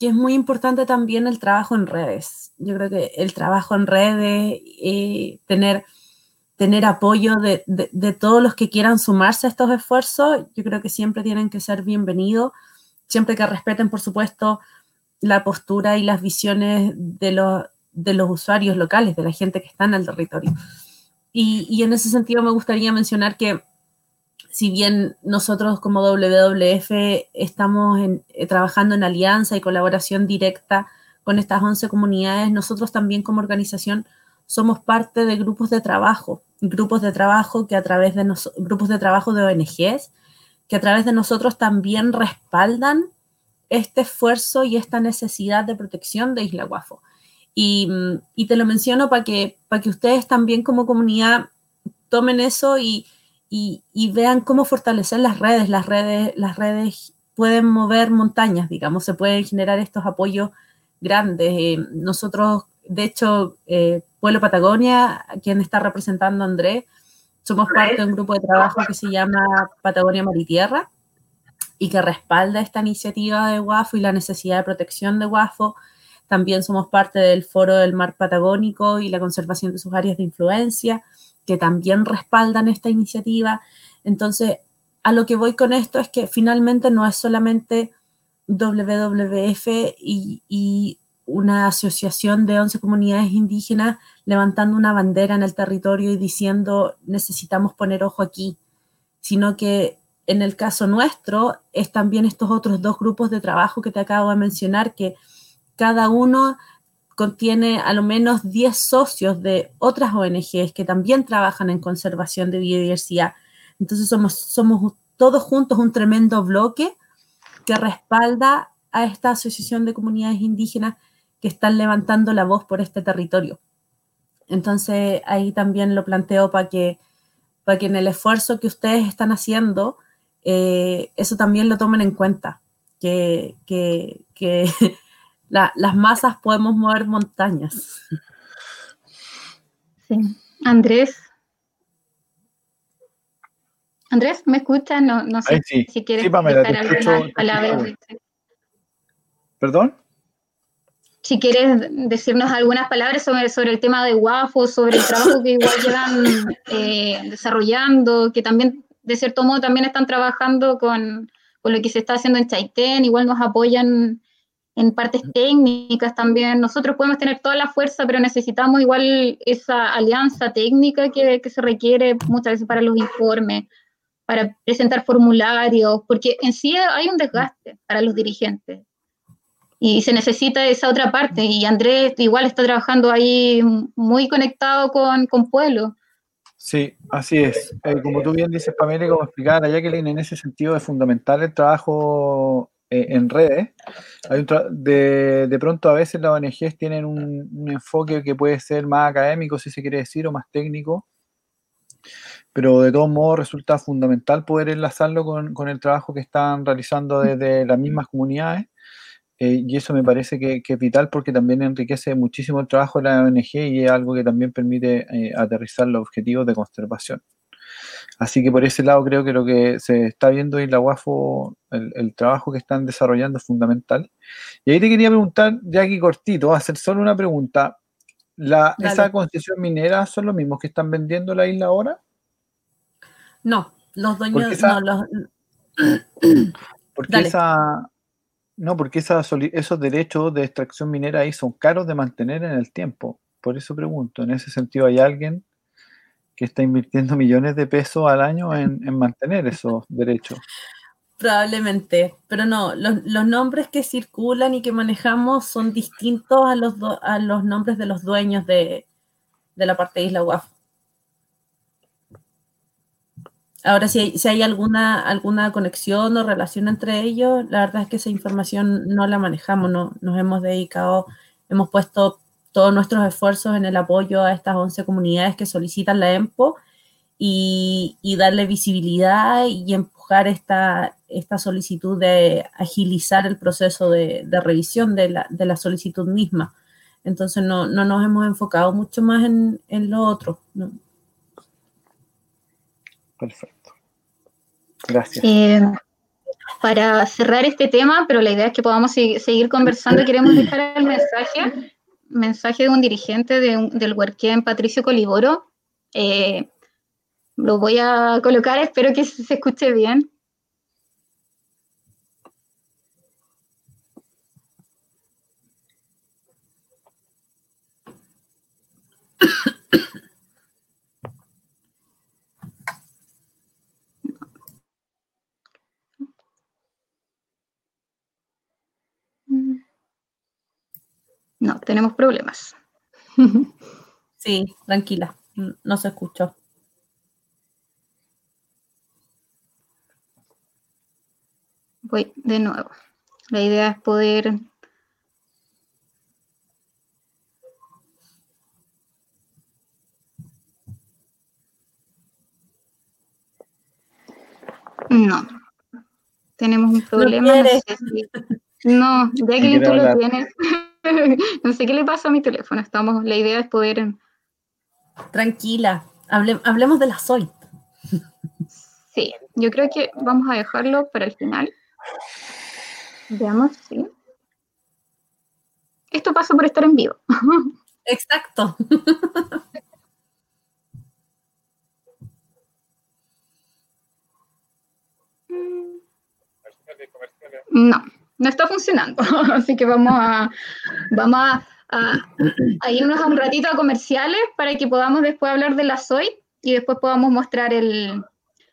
que es muy importante también el trabajo en redes. Yo creo que el trabajo en redes y tener, tener apoyo de, de, todos los que quieran sumarse a estos esfuerzos, yo creo que siempre tienen que ser bienvenidos, siempre que respeten, por supuesto, la postura y las visiones de los, de los usuarios locales, de la gente que está en el territorio. Y en ese sentido me gustaría mencionar que si bien nosotros como WWF estamos eh, trabajando en alianza y colaboración directa con estas 11 comunidades, nosotros también como organización somos parte de grupos de trabajo, grupos de trabajo que a través de grupos de trabajo de ONGs, que a través de nosotros también respaldan este esfuerzo y esta necesidad de protección de Isla Guafo. Y, y te lo menciono para que, para que ustedes también como comunidad tomen eso y, y, vean cómo fortalecer las redes. Las redes, las redes pueden mover montañas, digamos, se pueden generar estos apoyos grandes. Eh, nosotros, de hecho, eh, Pueblo Patagonia, quien está representando a Andrés, somos parte de un grupo de trabajo que se llama Patagonia Maritierra y que respalda esta iniciativa de WAFO y la necesidad de protección de WAFO. También somos parte del Foro del Mar Patagónico y la conservación de sus áreas de influencia que también respaldan esta iniciativa. Entonces, a lo que voy con esto es que finalmente no es solamente WWF y, una asociación de 11 comunidades indígenas levantando una bandera en el territorio y diciendo necesitamos poner ojo aquí, sino que en el caso nuestro es también estos otros dos grupos de trabajo que te acabo de mencionar, que cada uno contiene a lo menos 10 socios de otras ONGs que también trabajan en conservación de biodiversidad. Entonces somos, somos todos juntos un tremendo bloque que respalda a esta asociación de comunidades indígenas que están levantando la voz por este territorio. Entonces ahí también lo planteo para que, para que en el esfuerzo que ustedes están haciendo, eh, eso también lo tomen en cuenta, que, que, que *laughs* la, las masas podemos mover montañas. Sí. Andrés. Andrés, ¿me escuchas? No, no sé sí. si quieres Sí, Pamela, escucho, te palabra. escucho. ¿Perdón? ¿Perdón? si quieres decirnos algunas palabras sobre, sobre el tema de WAFO, sobre el trabajo que igual *laughs* llevan eh, desarrollando, que también, de cierto modo, también están trabajando con, con, lo que se está haciendo en Chaitén, igual nos apoyan en partes técnicas también. Nosotros podemos tener toda la fuerza, pero necesitamos igual esa alianza técnica que, que se requiere muchas veces para los informes, para presentar formularios, porque en sí hay un desgaste para los dirigentes y se necesita esa otra parte. Y Andrés igual está trabajando ahí muy conectado con, con Pueblo. Sí, así es. Eh, como tú bien dices, Pamela, y como explicaba la Jacqueline, en ese sentido es fundamental el trabajo en redes. De, de, pronto a veces las ONGs tienen un, un, enfoque que puede ser más académico, si se quiere decir, o más técnico, pero de todos modos resulta fundamental poder enlazarlo con, con el trabajo que están realizando desde las mismas comunidades. Eh, y eso me parece que, que, es vital porque también enriquece muchísimo el trabajo de la ONG y es algo que también permite eh, aterrizar los objetivos de conservación. Así que por ese lado creo que lo que se está viendo en la UAFO, el, el trabajo que están desarrollando es fundamental. Y ahí te quería preguntar, ya aquí cortito, hacer solo una pregunta. La, ¿Esa concesión minera son los mismos que están vendiendo la isla ahora? No, los dueños, esa, no, los... Porque Dale. esa, no, porque esa, esos derechos de extracción minera ahí son caros de mantener en el tiempo. Por eso pregunto, en ese sentido, ¿hay alguien que está invirtiendo millones de pesos al año en, en mantener esos derechos? Probablemente, pero no, los, los, nombres que circulan y que manejamos son distintos a los, do, a los nombres de los dueños de, de la parte de Isla UAF. Ahora, si hay, si hay alguna, alguna conexión o relación entre ellos, la verdad es que esa información no la manejamos, no, nos hemos dedicado, hemos puesto todos nuestros esfuerzos en el apoyo a estas 11 comunidades que solicitan la EMPO y, y darle visibilidad y empujar esta, esta solicitud de agilizar el proceso de, de revisión de la, de la, solicitud misma. Entonces no, no, nos hemos enfocado mucho más en, en lo otro. ¿no? Perfecto. Gracias. Eh, para cerrar este tema, pero la idea es que podamos seguir conversando, queremos dejar el mensaje, mensaje de un dirigente de un, del Huerquén, Patricio Coliboro. Eh, lo voy a colocar, espero que se escuche bien. *coughs* No, tenemos problemas. *laughs* Sí, tranquila, no se escuchó. Voy de nuevo. La idea es poder... No. Tenemos un problema. No, no, sé si... no Jacqueline, tú lo tienes. *laughs* no sé qué le pasa a mi teléfono. Estamos, la idea es poder. Tranquila, hable, hablemos de la Zoid. sí, yo creo que vamos a dejarlo para el final. Veamos, sí. Esto pasa por estar en vivo. *laughs* Exacto. no no está funcionando. *laughs* Así que vamos a, vamos a, irnos a un ratito a comerciales para que podamos después hablar de la SOI y después podamos mostrar el,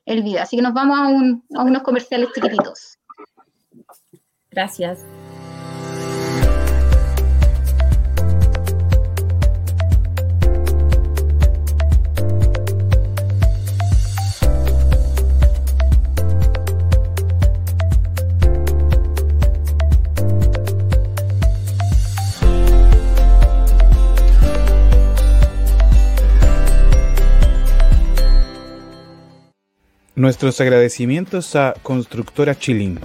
el video. Así que nos vamos a, a unos comerciales chiquititos. Gracias. Nuestros agradecimientos a Constructora Chilín.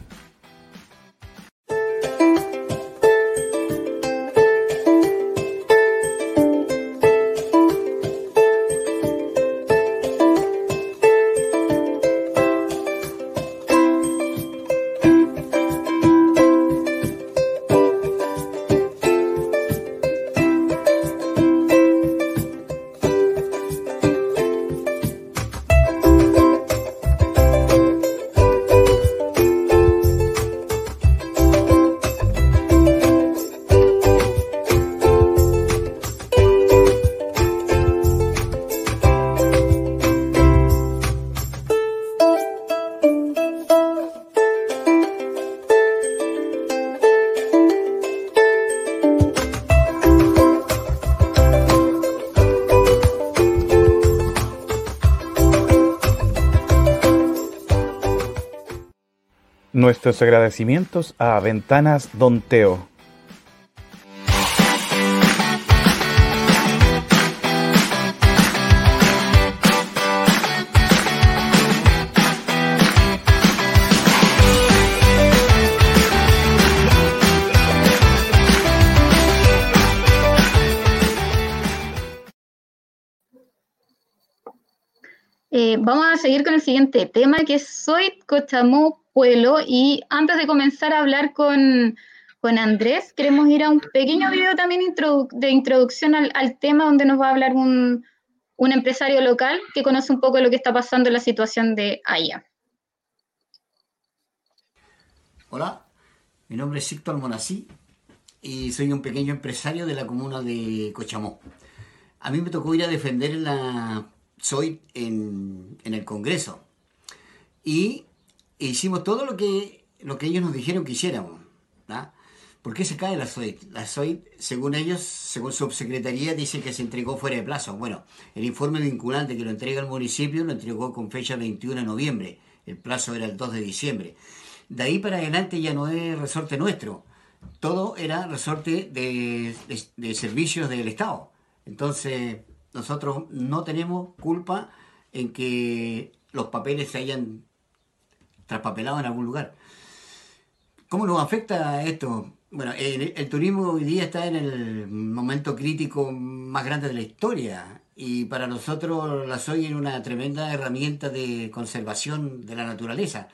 Nuestros agradecimientos a Ventanas Don Teo. Siguiente tema, que Soy Cochamó Pueblo. Y antes de comenzar a hablar con, Andrés, queremos ir a un pequeño video también de introducción al, tema donde nos va a hablar un, empresario local que conoce un poco lo que está pasando en la situación de Haya. Hola, mi nombre es Síctor Monasí y soy un pequeño empresario de la comuna de Cochamó. A mí me tocó ir a defender la SOI en, en el Congreso y hicimos todo lo que, lo que ellos nos dijeron que hiciéramos. ¿Por qué se cae la SOIT? La SOIT, según ellos, según su subsecretaría, dice que se entregó fuera de plazo. Bueno, el informe vinculante que lo entrega el municipio lo entregó con fecha 21 de noviembre. El plazo era el 2 de diciembre. De ahí para adelante ya no es resorte nuestro. Todo era resorte de, de servicios del Estado. Entonces, nosotros no tenemos culpa en que los papeles se hayan traspapelado en algún lugar. ¿Cómo nos afecta esto? Bueno, el, turismo hoy día está en el momento crítico más grande de la historia y para nosotros la soy es una tremenda herramienta de conservación de la naturaleza.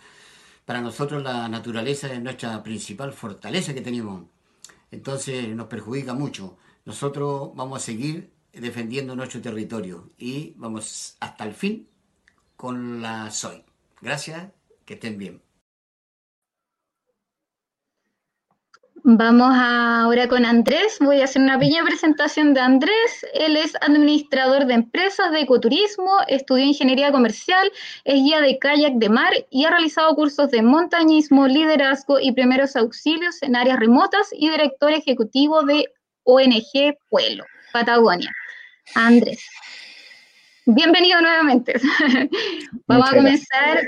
Para nosotros la naturaleza es nuestra principal fortaleza que tenemos. Entonces nos perjudica mucho. Nosotros vamos a seguir defendiendo nuestro territorio y vamos hasta el fin con la SOI. Gracias que estén bien. Vamos ahora con Andrés. Voy a hacer una pequeña presentación de Andrés. Él es administrador de empresas de ecoturismo, estudió ingeniería comercial, es guía de kayak de mar y ha realizado cursos de montañismo, liderazgo y primeros auxilios en áreas remotas y director ejecutivo de ONG Pueblo, Patagonia. Andrés, bienvenido nuevamente. *laughs* Vamos a comenzar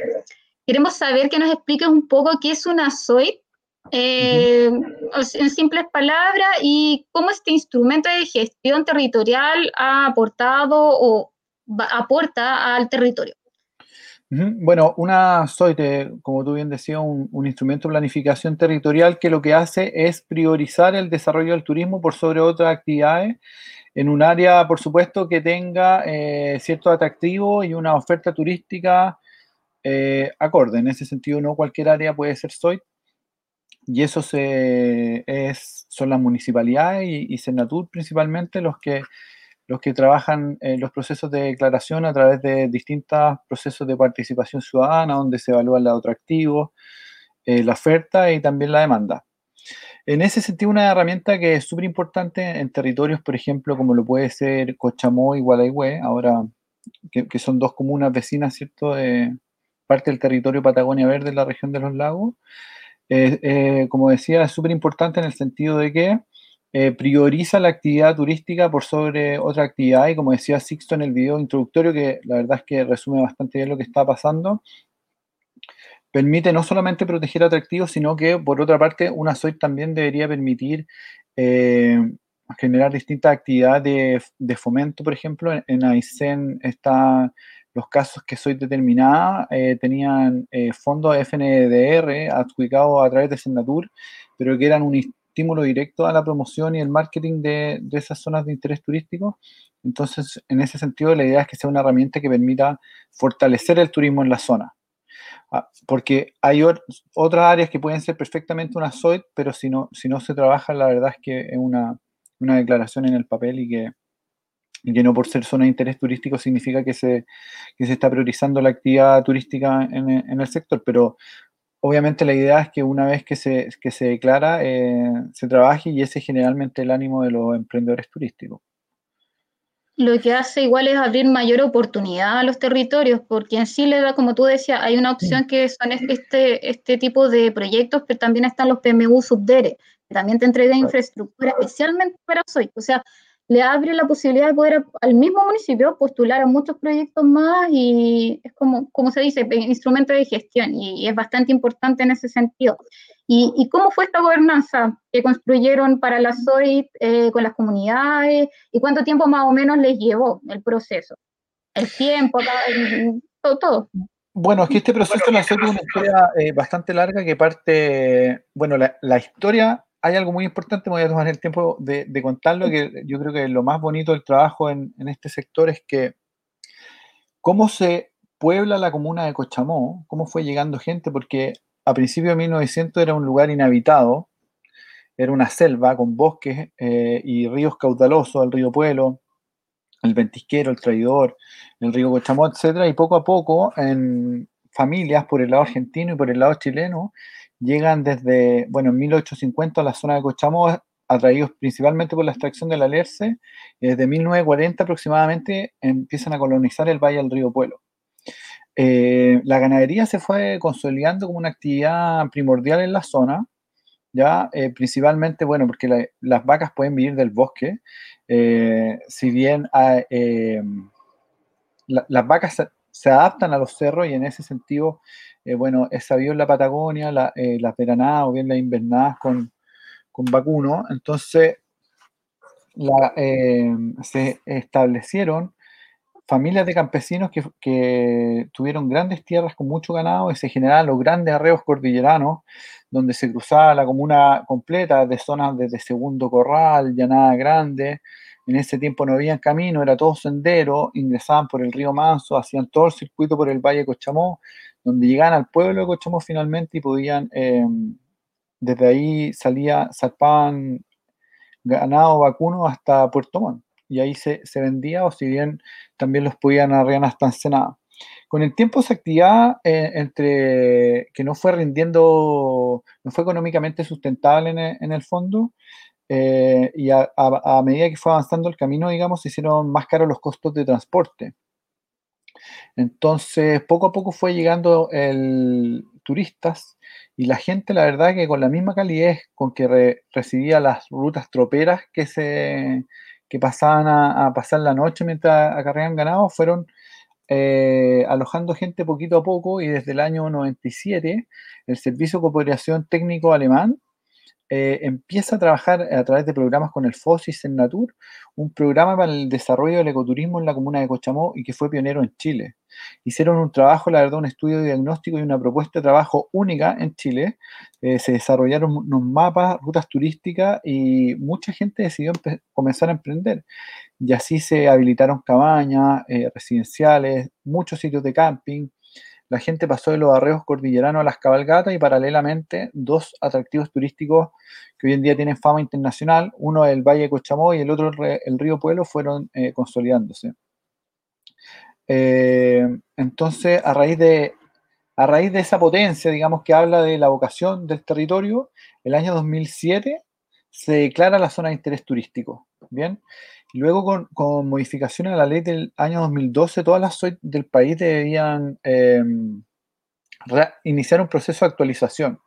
queremos saber que nos expliques un poco qué es una SOIT, eh, en simples palabras, y cómo este instrumento de gestión territorial ha aportado o aporta al territorio. Bueno, una SOIT, eh, como tú bien decías, un, instrumento de planificación territorial que lo que hace es priorizar el desarrollo del turismo por sobre otras actividades en un área, por supuesto, que tenga eh, cierto atractivo y una oferta turística eh, acorde. En ese sentido, no cualquier área puede ser SOIT. Y eso se, es, son las municipalidades y, y, Senatur principalmente los que, trabajan en los procesos de declaración a través de distintos procesos de participación ciudadana, donde se evalúan los atractivos, eh, la oferta y también la demanda. En ese sentido, una herramienta que es súper importante en territorios, por ejemplo, como lo puede ser Cochamó y Gualeguay, ahora que, son dos comunas vecinas, ¿cierto?, de parte del territorio Patagonia Verde la región de los lagos. Eh, como decía, es súper importante en el sentido de que eh, prioriza la actividad turística por sobre otra actividad y como decía Sixto en el video introductorio, que la verdad es que resume bastante bien lo que está pasando, permite no solamente proteger atractivos, sino que por otra parte una SOIT también debería permitir eh, generar distintas actividades de, fomento, por ejemplo, en, en Aysén está los casos que soy determinada eh, tenían fondos FNDR adjudicados a través de Senatur, pero que eran un estímulo directo a la promoción y el marketing de, esas zonas de interés turístico. Entonces, en ese sentido, la idea es que sea una herramienta que permita fortalecer el turismo en la zona. Ah, porque hay otras áreas que pueden ser perfectamente una SOIT, pero si no, si no se trabaja, la verdad es que es una, declaración en el papel y que, que no por ser zona de interés turístico significa que se, que se está priorizando la actividad turística en, en, el sector, pero obviamente la idea es que una vez que se, se declara, eh, se trabaje y ese es generalmente el ánimo de los emprendedores turísticos. Lo que hace igual es abrir mayor oportunidad a los territorios, porque en sí le da, como tú decías, hay una opción que son este, este tipo de proyectos, pero también están los PMU subdere, que también te entregan infraestructura especialmente para SOI. O sea, le abre la posibilidad de poder al mismo municipio postular a muchos proyectos más y es como, como se dice, instrumento de gestión y, es bastante importante en ese sentido. ¿Y, cómo fue esta gobernanza que construyeron para la SOIT eh, con las comunidades y cuánto tiempo más o menos les llevó el proceso? El tiempo, todo, todo. Bueno, es que este proceso de la SOIT es una historia eh, bastante larga que parte, bueno, la, la historia hay algo muy importante, me voy a tomar el tiempo de, contarlo, que yo creo que lo más bonito del trabajo en, este sector es que cómo se puebla la comuna de Cochamó, cómo fue llegando gente, porque a principios de 1900 era un lugar inhabitado, era una selva con bosques eh, y ríos caudalosos, el río Pueblo, el Ventisquero, el Traidor, el río Cochamó, etc. Y poco a poco, en familias por el lado argentino y por el lado chileno, llegan desde, bueno, en 1850 a la zona de Cochamó, atraídos principalmente por la extracción de la Lerce, y desde 1940 aproximadamente empiezan a colonizar el valle del río Pueblo. Eh, la ganadería se fue consolidando como una actividad primordial en la zona, ya eh, principalmente, bueno, porque las vacas pueden vivir del bosque, eh, si bien ah, las vacas se, adaptan a los cerros y en ese sentido eh, bueno, es sabido en la Patagonia, la, eh, las veranadas o bien las invernadas con, con vacuno. Entonces, eh, se establecieron familias de campesinos que, tuvieron grandes tierras con mucho ganado y se generaban los grandes arreos cordilleranos, donde se cruzaba la comuna completa de zonas desde Segundo Corral, Llanada Grande. En ese tiempo no había camino, era todo sendero, ingresaban por el río Manso, hacían todo el circuito por el Valle Cochamó donde llegaban al pueblo de Cochamó finalmente y podían, eh, desde ahí salía, zarpaban ganado vacuno hasta Puerto Montt y ahí se, vendía o si bien también los podían arrear hasta Ensenada. Con el tiempo esa actividad eh, entre que no fue rindiendo, no fue económicamente sustentable en el, fondo, eh, y a, a, medida que fue avanzando el camino, digamos, se hicieron más caros los costos de transporte. Entonces, poco a poco fue llegando el turistas y la gente, la verdad, que con la misma calidez con que recibía las rutas troperas que se que pasaban a, pasar la noche mientras acarreaban ganado, fueron eh, alojando gente poquito a poco y desde el año 97 el Servicio de Cooperación Técnico Alemán eh, empieza a trabajar a través de programas con el FOSIS en Natur, un programa para el desarrollo del ecoturismo en la comuna de Cochamó y que fue pionero en Chile. Hicieron un trabajo, la verdad, un estudio diagnóstico y una propuesta de trabajo única en Chile. Eh, se desarrollaron unos mapas, rutas turísticas y mucha gente decidió comenzar a emprender. Y así se habilitaron cabañas, eh, residenciales, muchos sitios de camping, la gente pasó de los arreos cordilleranos a las cabalgatas y paralelamente dos atractivos turísticos que hoy en día tienen fama internacional, uno el Valle Cochamó y el otro el Río Pueblo, fueron eh, consolidándose. Eh, entonces, a raíz de a raíz de esa potencia, digamos, que habla de la vocación del territorio, el año 2007 se declara la zona de interés turístico. Bien, luego con, con modificaciones a la ley del año 2012, todas las zonas del país debían eh, iniciar un proceso de actualización.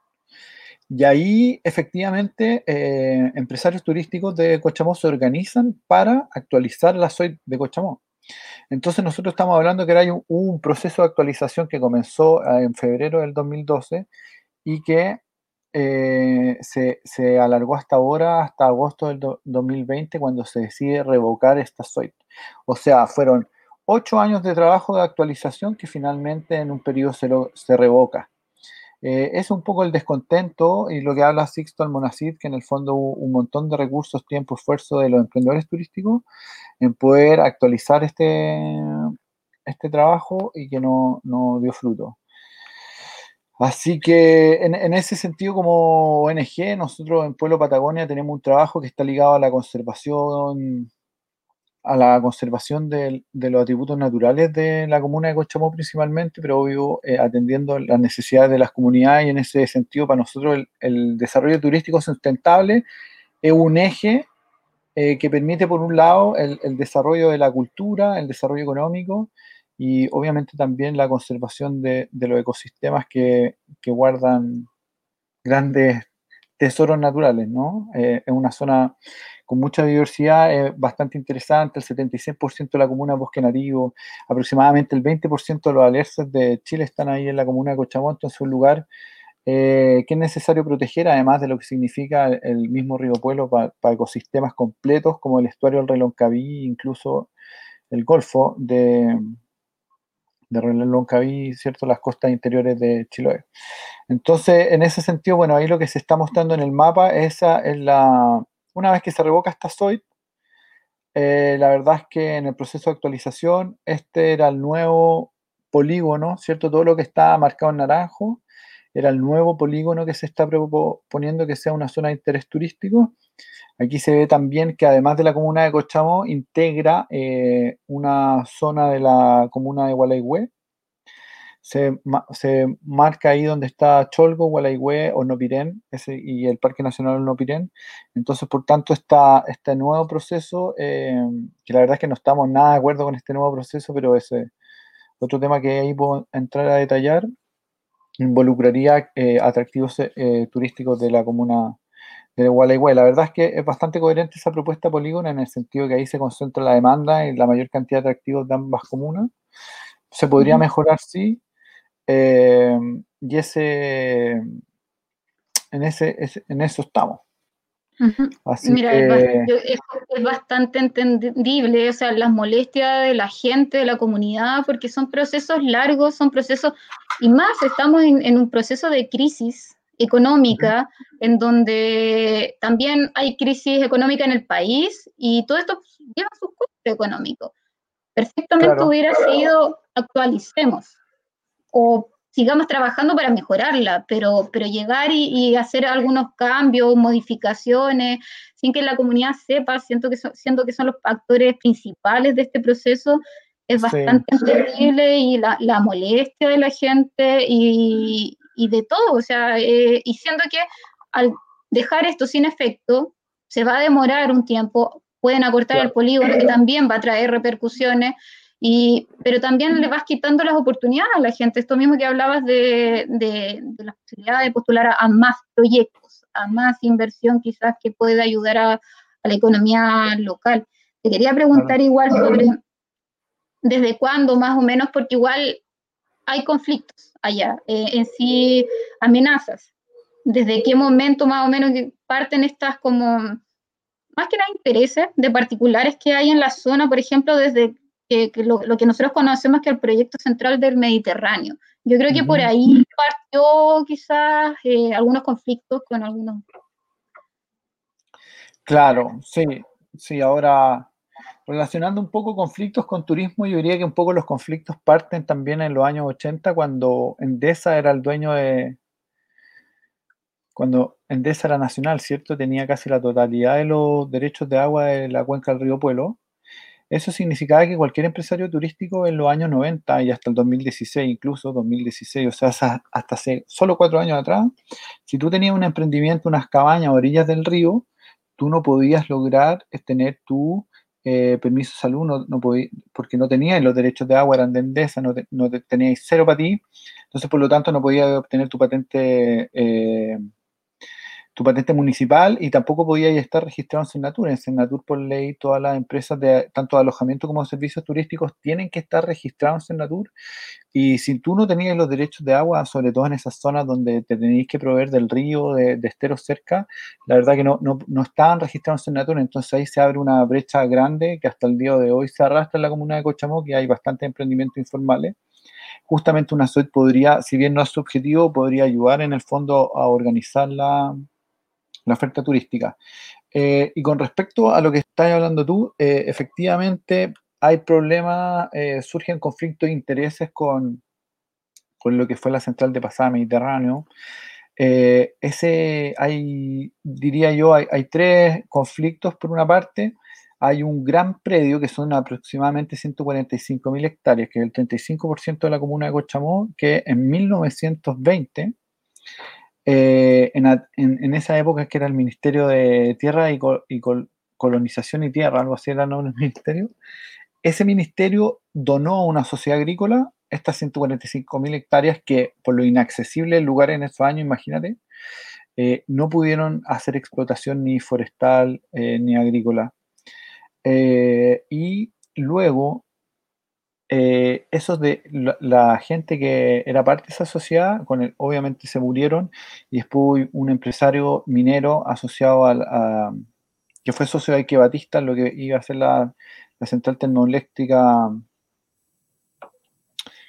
Y ahí efectivamente eh, empresarios turísticos de Cochamó se organizan para actualizar la SOI de Cochamó. Entonces nosotros estamos hablando que hay un, un, proceso de actualización que comenzó eh, en febrero del 2012 y que eh, se, se, alargó hasta ahora, hasta agosto del do, 2020, cuando se decide revocar esta SOIT. O sea, fueron ocho años de trabajo de actualización que finalmente en un periodo se, se revoca. Eh, es un poco el descontento y lo que habla Sixto Almonacid, que en el fondo hubo un montón de recursos, tiempo, esfuerzo de los emprendedores turísticos en poder actualizar este, este trabajo y que no, no dio fruto. Así que en, en, ese sentido, como ONG, nosotros en Pueblo Patagonia tenemos un trabajo que está ligado a la conservación, a la conservación de, los atributos naturales de la comuna de Cochamó principalmente, pero obvio eh, atendiendo las necesidades de las comunidades y en ese sentido para nosotros el, desarrollo turístico sustentable es un eje eh, que permite por un lado el desarrollo de la cultura, el desarrollo económico, y obviamente también la conservación de, de los ecosistemas que, que, guardan grandes tesoros naturales, ¿no? Eh, es una zona con mucha diversidad, es bastante interesante, el 76% de la comuna es bosque nativo, aproximadamente el 20% de los alerces de Chile están ahí en la comuna de Cochamó, entonces es un lugar eh, que es necesario proteger, además de lo que significa el mismo río Pueblo para pa ecosistemas completos como el estuario del Reloncaví, incluso el Golfo de, de Reloncaví, ¿cierto? Las costas interiores de Chiloé. Entonces, en ese sentido, bueno, ahí lo que se está mostrando en el mapa, esa es la, una vez que se revoca esta SOIT, eh, la verdad es que en el proceso de actualización, este era el nuevo polígono, ¿cierto? Todo lo que está marcado en naranjo era el nuevo polígono que se está proponiendo que sea una zona de interés turístico. Aquí se ve también que además de la comuna de Cochamó, integra eh, una zona de la comuna de Gualaigüe. Se, se, marca ahí donde está Cholgo, Gualaigüe, Hornopirén ese, y el Parque Nacional Hornopirén. Entonces, por tanto, está este nuevo proceso, eh, que la verdad es que no estamos nada de acuerdo con este nuevo proceso, pero ese otro tema que ahí puedo entrar a detallar, involucraría eh, atractivos eh, turísticos de la comuna de Gualeguay. La verdad es que es bastante coherente esa propuesta polígono en el sentido que ahí se concentra la demanda y la mayor cantidad de atractivos de ambas comunas. Se podría mejorar, sí. Eh, y ese en, ese, en eso estamos. Uh -huh. Mira, que... es, es, bastante entendible, o sea, las molestias de la gente, de la comunidad, porque son procesos largos, son procesos, y más estamos en, en un proceso de crisis económica, en donde también hay crisis económica en el país y todo esto lleva sus costos económicos. Perfectamente claro. hubiera sido actualicemos o sigamos trabajando para mejorarla, pero, pero llegar y, y, hacer algunos cambios, modificaciones, sin que la comunidad sepa, siento que son, siento que son los actores principales de este proceso, es bastante sí. entendible y la, la, molestia de la gente y, y de todo, o sea, eh, y siendo que al dejar esto sin efecto, se va a demorar un tiempo, pueden acortar claro. el polígono, que también va a traer repercusiones, y, pero también le vas quitando las oportunidades a la gente, esto mismo que hablabas de, de, de la posibilidad de postular a, a, más proyectos, a más inversión quizás que pueda ayudar a, a la economía local. Te quería preguntar claro. igual sobre desde cuándo más o menos, porque igual hay conflictos allá, eh, en sí amenazas. ¿Desde qué momento más o menos parten estas como, más que nada intereses de particulares que hay en la zona, por ejemplo, desde que, que lo, lo, que nosotros conocemos que el proyecto central del Mediterráneo? Yo creo que por ahí partió quizás eh, algunos conflictos con algunos. Claro, sí, sí, ahora relacionando un poco conflictos con turismo, yo diría que un poco los conflictos parten también en los años 80, cuando Endesa era el dueño de... Cuando Endesa era nacional, ¿cierto? Tenía casi la totalidad de los derechos de agua de la cuenca del río Pueblo. eso significaba que cualquier empresario turístico en los años 90 y hasta el 2016, incluso 2016, o sea, hasta hace solo cuatro años atrás, si tú tenías un emprendimiento, unas cabañas a orillas del río, tú no podías lograr tener tu eh, permiso de salud, no, no porque no tenías los derechos de agua, eran de Endesa, no, no teníais cero para ti, entonces por lo tanto no podías obtener tu patente. Eh, tu patente municipal y tampoco podía estar registrado en Senatur. En Senatur, por ley, todas las empresas de tanto de alojamiento como servicios turísticos tienen que estar registrados en Senatur. Y si tú no tenías los derechos de agua, sobre todo en esas zonas donde te tenías que proveer del río, de, esteros cerca, la verdad que no, no, no estaban registrados en Senatur. Entonces ahí se abre una brecha grande que hasta el día de hoy se arrastra en la comuna de Cochamó, que hay bastantes emprendimientos informales justamente una SOIT podría, si bien no es su objetivo, podría ayudar en el fondo a organizar la, la oferta turística. Eh, y con respecto a lo que estás hablando tú, eh, efectivamente hay problemas, eh, surgen conflictos de intereses con, con, lo que fue la central de pasada Mediterráneo. ese hay, diría yo, hay, tres conflictos. Por una parte, hay un gran predio que son aproximadamente 145 mil hectáreas, que es el 35% de la comuna de Cochamó, que en 1920 eh, en, esa época que era el Ministerio de Tierra y, Colonización y Tierra, algo así era el nombre del ministerio, ese ministerio donó a una sociedad agrícola estas 145 mil hectáreas que por lo inaccesible el lugar en esos años, imagínate, eh, no pudieron hacer explotación ni forestal eh, ni agrícola. y luego eh, esos de la, gente que era parte de esa sociedad, con el, obviamente se murieron, y después un empresario minero asociado al, a, que fue socio de Ike Batista, lo que iba a ser la, central termoeléctrica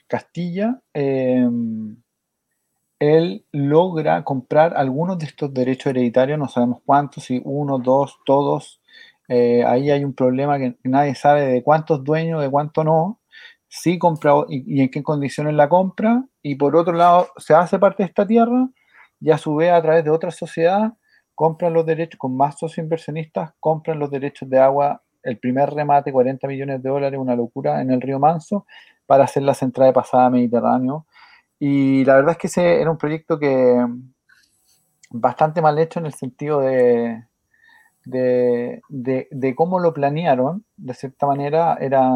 Castilla, em, él logra comprar algunos de estos derechos hereditarios, no sabemos cuántos, si uno, dos, todos. Eh, ahí hay un problema que nadie sabe de cuántos dueños, de cuánto no sí compra y, en qué condiciones la compra, y por otro lado se hace parte de esta tierra y a su vez a través de otra sociedad compran los derechos, con más socios inversionistas, compran los derechos de agua, el primer remate, 40 millones de dólares, una locura, en el río Manso, para hacer la central de pasada Mediterráneo. Y la verdad es que ese era un proyecto que bastante mal hecho en el sentido de, de, de cómo lo planearon, de cierta manera era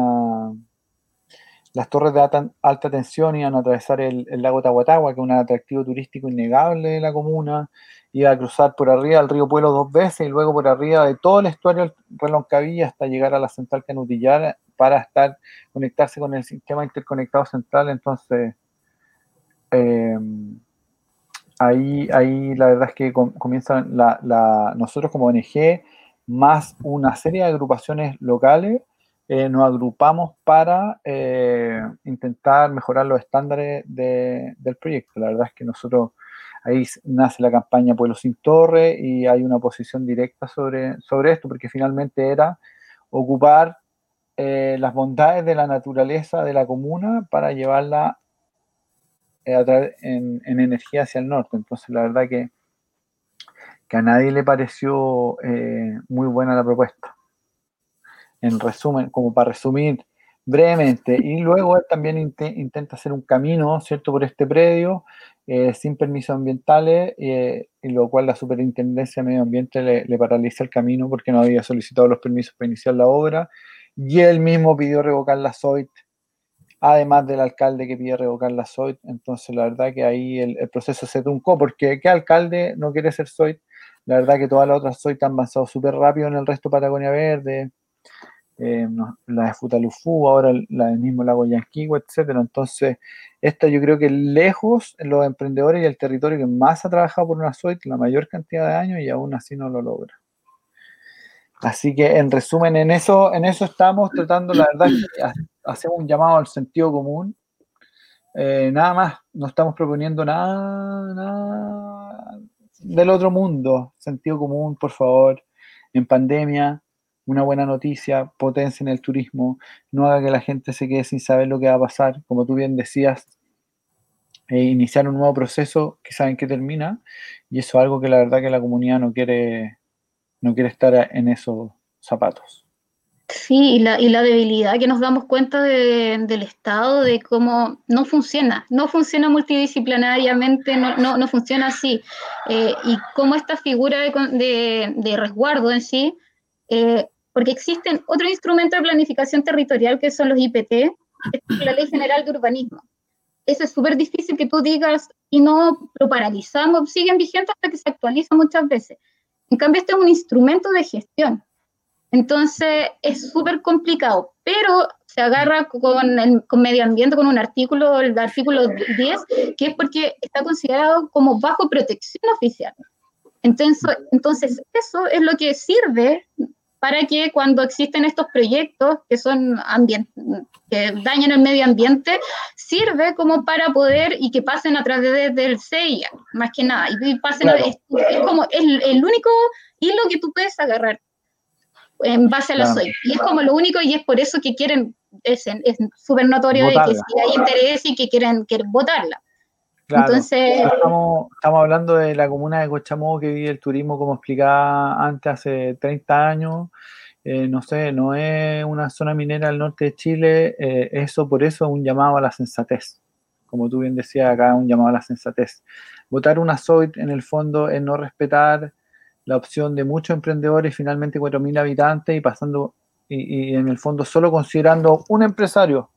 las torres de alta, tensión iban a atravesar el, lago Tahuatahua, que es un atractivo turístico innegable de la comuna, iba a cruzar por arriba del río Pueblo dos veces y luego por arriba de todo el estuario del Reloncavilla hasta llegar a la central Canutillar para estar conectarse con el sistema interconectado central. Entonces, eh, ahí, ahí la verdad es que comienzan la, nosotros como ONG, más una serie de agrupaciones locales, eh, nos agrupamos para eh, intentar mejorar los estándares del proyecto. La verdad es que nosotros, ahí nace la campaña Pueblo sin Torre y hay una posición directa sobre, sobre esto, porque finalmente era ocupar eh, las bondades de la naturaleza de la comuna para llevarla en, en, energía hacia el norte. Entonces, la verdad que, que a nadie le pareció muy buena la propuesta en resumen, como para resumir brevemente. Y luego él también intenta hacer un camino, ¿cierto?, por este predio, eh, sin permisos ambientales, eh, y lo cual la Superintendencia de Medio Ambiente le, paraliza el camino porque no había solicitado los permisos para iniciar la obra. Y él mismo pidió revocar la SOIT, además del alcalde que pide revocar la SOIT. Entonces, la verdad que ahí el, proceso se truncó, porque ¿qué alcalde no quiere ser SOIT? La verdad que todas las otras SOIT han avanzado súper rápido en el resto de Patagonia Verde, eh, la de Futalufú, ahora la del mismo lago Yanquihue, etcétera. Entonces, esta yo creo que lejos los emprendedores y el territorio que más ha trabajado por una SOIT la mayor cantidad de años y aún así no lo logra. Así que en resumen, en eso, en eso estamos tratando, la verdad, hacemos un llamado al sentido común. Eh, nada más, no estamos proponiendo nada, nada del otro mundo. Sentido común, por favor. En pandemia, una buena noticia, potencia en el turismo, no haga que la gente se quede sin saber lo que va a pasar, como tú bien decías, e iniciar un nuevo proceso que saben que termina, y eso es algo que la verdad que la comunidad no quiere, no quiere estar en esos zapatos. Sí, y la, y la debilidad que nos damos cuenta de- del Estado, de cómo no funciona, no funciona multidisciplinariamente, no, no, no funciona así. Eh, y cómo esta figura de, de- de resguardo en sí, eh, porque existen otros instrumentos de planificación territorial que son los IPT, la Ley General de Urbanismo. Eso es súper difícil que tú digas y no lo paralizamos, siguen vigentes hasta que se actualizan muchas veces. En cambio, este es un instrumento de gestión. Entonces es súper complicado, pero se agarra con, el, con medio ambiente, con un artículo, el artículo 10, que es porque está considerado como bajo protección oficial. Entonces, entonces eso es lo que sirve para que cuando existen estos proyectos que son que dañan el medio ambiente, sirve como para poder y que pasen a través de- del CIA, más que nada. Y, pasen a- Claro. es, es como el, el único hilo que tú puedes agarrar en base a la Claro. SOI. Y es como lo único, y es por eso que quieren, es súper notorio de que sí hay interés y que quieren, quieren votarla. Claro. Entonces, Estamos, estamos hablando de la comuna de Cochamó que vive el turismo, como explicaba antes, hace 30 años. Eh, no sé, no es una zona minera al norte de Chile. eh, eso por eso es un llamado a la sensatez. Como tú bien decías acá, un llamado a la sensatez. Votar una SOIT en el fondo es no respetar la opción de muchos emprendedores, finalmente 4.000 habitantes y pasando, y, y en el fondo solo considerando un empresario.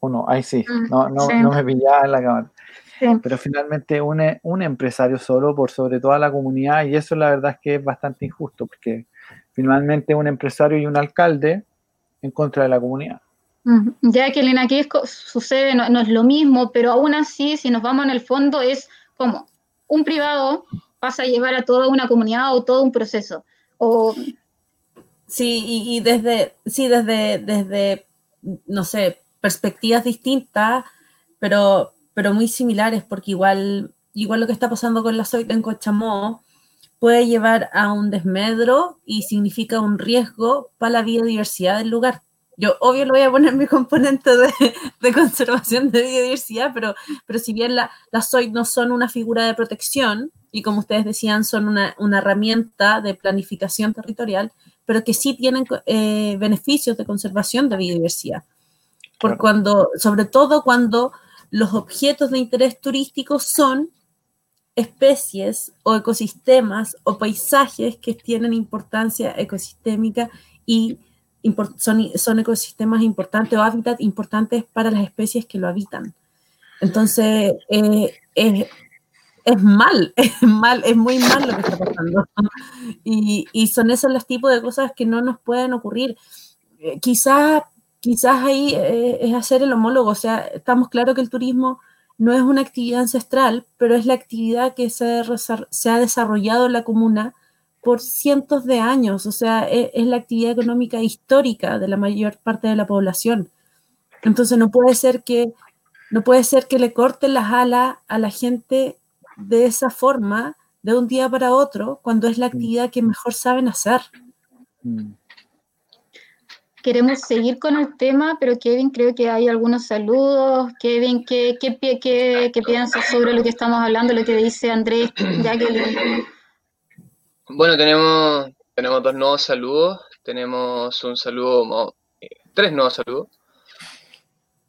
Uno, ahí sí, Mm, no, no, sí. no me pillaba en la cámara sí. pero finalmente un, un empresario solo por sobre toda la comunidad y eso la verdad es que es bastante injusto porque finalmente un empresario y un alcalde en contra de la comunidad. Ya que en aquí es sucede, no, no es lo mismo, pero aún así, si nos vamos en el fondo, es como un privado pasa a llevar a toda una comunidad o todo un proceso. O Sí, y, y desde, sí, desde, desde, no sé, perspectivas distintas, pero, pero muy similares, porque igual, igual lo que está pasando con la soya en Cochamó puede llevar a un desmedro y significa un riesgo para la biodiversidad del lugar. Yo, obvio, le voy a poner mi componente de, conservación de biodiversidad, pero, pero si bien la, las SOIT no son una figura de protección, y como ustedes decían, son una, una herramienta de planificación territorial, pero que sí tienen eh, beneficios de conservación de biodiversidad. Por Claro. cuando, sobre todo cuando los objetos de interés turístico son especies o ecosistemas o paisajes que tienen importancia ecosistémica y son, son ecosistemas importantes o hábitats importantes para las especies que lo habitan. Entonces, eh, es, es mal, *laughs* es mal, es muy mal lo que está pasando. *laughs* Y, y son esos los tipos de cosas que no nos pueden ocurrir. Eh, quizás quizás ahí eh, es hacer el homólogo, o sea, estamos claros que el turismo no es una actividad ancestral, pero es la actividad que se, se ha desarrollado en la comuna por cientos de años, o sea, e- es, la actividad económica histórica de la mayor parte de la población. Entonces no puede ser que no puede ser que le corten las alas a la gente de esa forma de un día para otro cuando es la actividad que mejor saben hacer. Mm. Queremos seguir con el tema, pero Kevin, creo que hay algunos saludos. Kevin, ¿qué, qué, qué- qué piensas sobre lo que estamos hablando, lo que dice Andrés, Jacqueline? Bueno, tenemos, tenemos dos nuevos saludos. Tenemos un saludo, eh, tres nuevos saludos.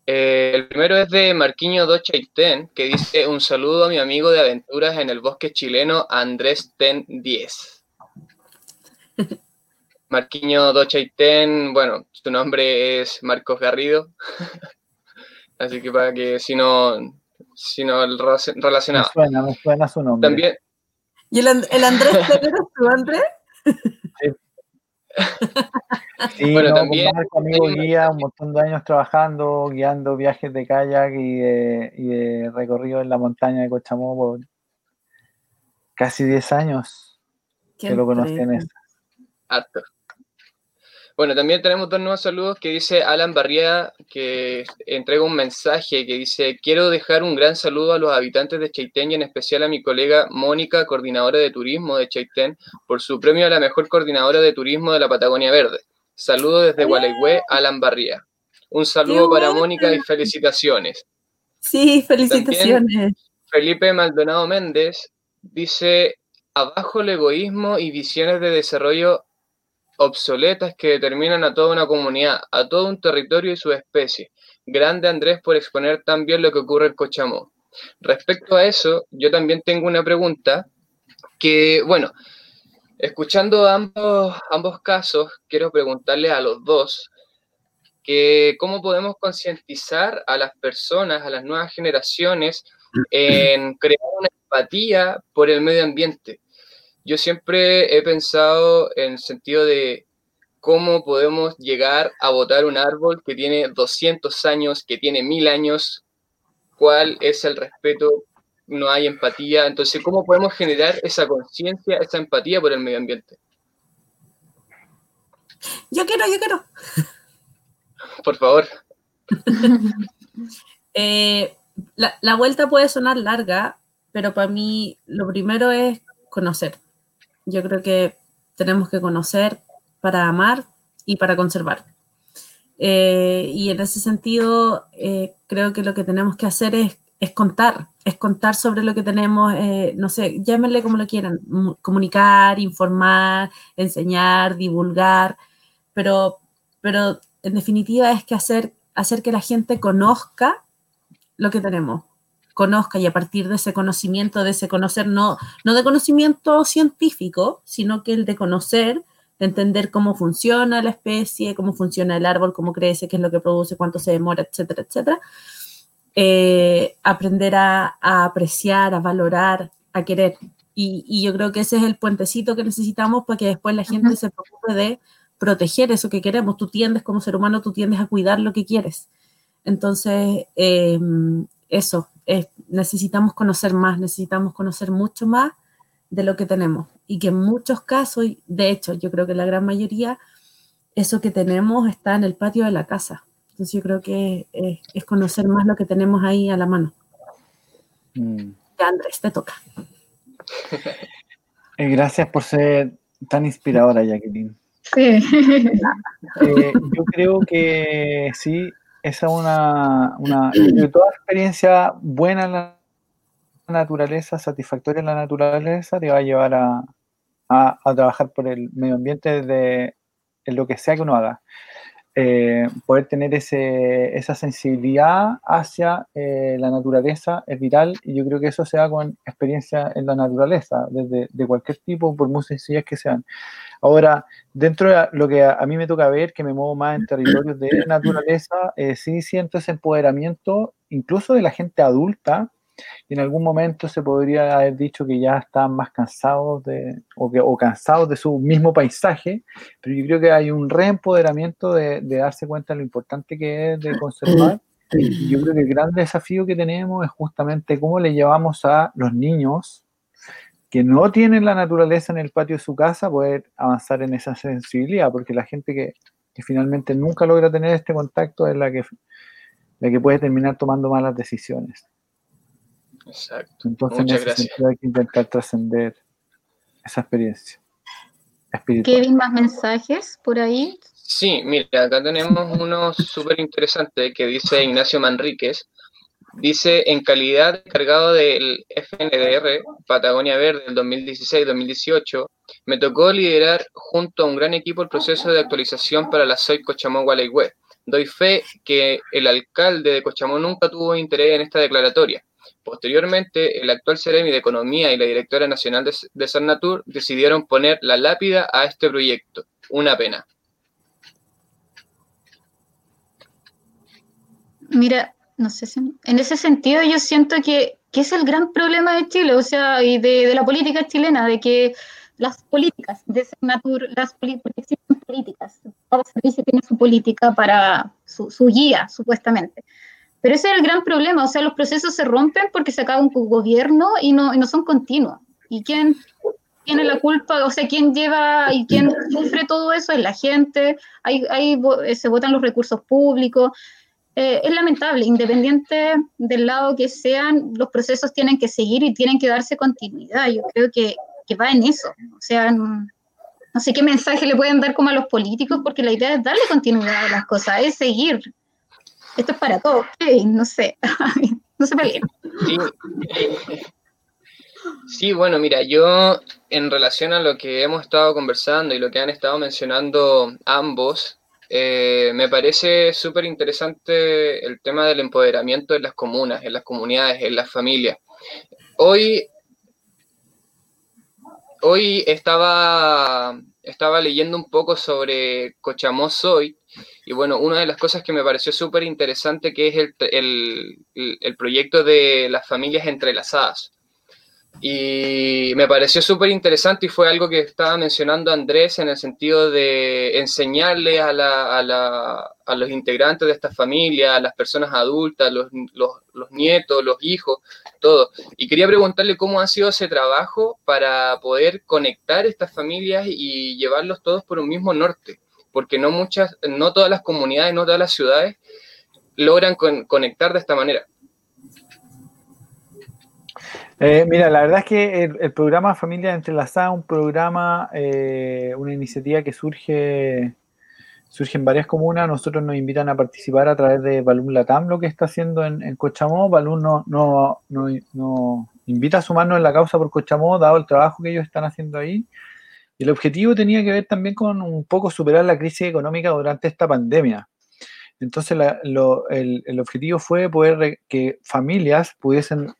Eh, el primero es de Marquiño Dochaiten, que dice un saludo a mi amigo de aventuras en el bosque chileno, Andrés Ten 10. *laughs* Marquiño Dochaiten, bueno, su nombre es Marcos Garrido. *laughs* Así que para que si no, si no relacion- Me relacionado. suena, me suena su nombre. También, ¿Y el, el Andrés *laughs* ¿eres tú, Andrés? Sí, *laughs* Bueno, no, también con Marco, amigo guía, un montón de años trabajando, guiando viajes de kayak y de, y de recorrido en la montaña de Cochamó por casi 10 años que lo conocí en. Harto. Bueno, también tenemos dos nuevos saludos que dice Alan Barría, que entrega un mensaje que dice, quiero dejar un gran saludo a los habitantes de Chaitén y en especial a mi colega Mónica, coordinadora de turismo de Chaitén, por su premio a la mejor coordinadora de turismo de la Patagonia Verde. Saludo desde Gualeguay, Alan Barría. Un saludo para! Mónica y felicitaciones. Sí, felicitaciones. Felipe Maldonado Méndez dice, abajo el egoísmo y visiones de desarrollo obsoletas que determinan a toda una comunidad, a todo un territorio y su especie. Grande Andrés por exponer tan bien lo que ocurre en Cochamó. Respecto a eso, yo también tengo una pregunta que, bueno, escuchando ambos, ambos casos, quiero preguntarle a los dos que cómo podemos concientizar a las personas, a las nuevas generaciones, en crear una empatía por el medio ambiente. Yo siempre he pensado en el sentido de cómo podemos llegar a botar un árbol que tiene 200 años, que tiene mil años, cuál es el respeto, no hay empatía. Entonces, ¿cómo podemos generar esa conciencia, esa empatía por el medio ambiente? Yo quiero, yo quiero. Por favor. *laughs* Eh, la, la vuelta puede sonar larga, pero para mí lo primero es conocer. Yo creo que tenemos que conocer para amar y para conservar. Eh, y en ese sentido, eh, creo que lo que tenemos que hacer es, contar, es contar sobre lo que tenemos, eh, no sé, llámenle como lo quieran, comunicar, informar, enseñar, divulgar, pero, pero en definitiva es que hacer, hacer que la gente conozca lo que tenemos, conozca y a partir de ese conocimiento, de ese conocer, no, no de conocimiento científico, sino que el de conocer, de entender cómo funciona la especie, cómo funciona el árbol, cómo crece, qué es lo que produce, cuánto se demora, etcétera, etcétera. Eh, aprender a, a, apreciar, a valorar, a querer. Y, y, yo creo que ese es el puentecito que necesitamos para que después la gente uh -huh. se preocupe de proteger eso que queremos. Tú tiendes como ser humano, tú tiendes a cuidar lo que quieres. Entonces, eh, eso, eh, necesitamos conocer más, necesitamos conocer mucho más de lo que tenemos. Y que en muchos casos, de hecho, yo creo que la gran mayoría, eso que tenemos está en el patio de la casa. Entonces yo creo que es, es conocer más lo que tenemos ahí a la mano. Mm. Andrés, te toca. *laughs* Eh, gracias por ser tan inspiradora, Jacqueline. Sí. Eh, yo creo que sí, esa es una, una toda experiencia buena en la naturaleza, satisfactoria en la naturaleza, te va a llevar a, trabajar por el medio ambiente desde en lo que sea que uno haga. Eh, poder tener ese, esa sensibilidad hacia eh, la naturaleza es vital y yo creo que eso se da con experiencia en la naturaleza, desde de cualquier tipo, por muy sencillas que sean. Ahora, dentro de lo que a, a mí me toca ver, que me muevo más en territorios de *coughs* naturaleza, eh, sí siento ese empoderamiento, incluso de la gente adulta, y en algún momento se podría haber dicho que ya están más cansados de, o, que, o cansados de su mismo paisaje, pero yo creo que hay un reempoderamiento de, de darse cuenta de lo importante que es de conservar. *coughs* Y yo creo que el gran desafío que tenemos es justamente cómo le llevamos a los niños que no tienen la naturaleza en el patio de su casa poder avanzar en esa sensibilidad, porque la gente que, que finalmente nunca logra tener este contacto es la que, la que puede terminar tomando malas decisiones. Exacto. Entonces, Muchas en gracias. hay que intentar trascender esa experiencia. Espiritual. Kevin, más mensajes por ahí. Sí, mira, acá tenemos uno súper interesante que dice Ignacio Manríquez. Dice, en calidad encargado del FNDR, Patagonia Verde, del 2016-2018, me tocó liderar junto a un gran equipo el proceso de actualización para la SOI Cochamó Gualeguay. Doy fe que el alcalde de Cochamó nunca tuvo interés en esta declaratoria. Posteriormente, el actual Ceremi de Economía y la directora nacional de, de decidieron poner la lápida a este proyecto. Una pena. Mira, no sé si en ese sentido yo siento que, que es el gran problema de Chile, o sea, y de, de la política chilena, de que las políticas de Cernatur, las porque existen políticas, cada servicio tiene su política para su, su guía, supuestamente. Pero ese es el gran problema, o sea, los procesos se rompen porque se acaba un gobierno y no, y no son continuos. ¿Y quién tiene la culpa? O sea, ¿quién lleva y quién sufre todo eso? Es la gente, hay, hay, se votan los recursos públicos. Eh, es lamentable, independiente del lado que sean, los procesos tienen que seguir y tienen que darse continuidad. Yo creo que, que va en eso. O sea, no, sé qué mensaje le pueden dar como a los políticos, porque la idea es darle continuidad a las cosas, es seguir esto es para todos, okay, no sé, *laughs* no se peleen. Sí. Sí, bueno, mira, yo en relación a lo que hemos estado conversando y lo que han estado mencionando ambos, eh, me parece súper interesante el tema del empoderamiento en las comunas, en las comunidades, en las familias. Hoy, hoy estaba, estaba leyendo un poco sobre Cochamó Soy y bueno, una de las cosas que me pareció súper interesante que es el, el proyecto de las familias entrelazadas. Y me pareció súper interesante y fue algo que estaba mencionando Andrés en el sentido de enseñarle a, la, a, la, a los integrantes de esta familia, a las personas adultas, los, los, los, nietos, los hijos, todo. Y quería preguntarle cómo ha sido ese trabajo para poder conectar estas familias y llevarlos todos por un mismo norte, porque no, muchas, no todas las comunidades, no todas las ciudades logran con, conectar de esta manera. Eh, mira, la verdad es que el, programa Familia Entrelazada es un programa, eh, una iniciativa que surge, surge en varias comunas. Nosotros nos invitan a participar a través de Balún Latam, lo que está haciendo en, Cochamó. Balún nos no, no, invita a sumarnos en la causa por Cochamó, dado el trabajo que ellos están haciendo ahí. Y el objetivo tenía que ver también con un poco superar la crisis económica durante esta pandemia. Entonces, la, lo, el, el, objetivo fue poder que familias pudiesen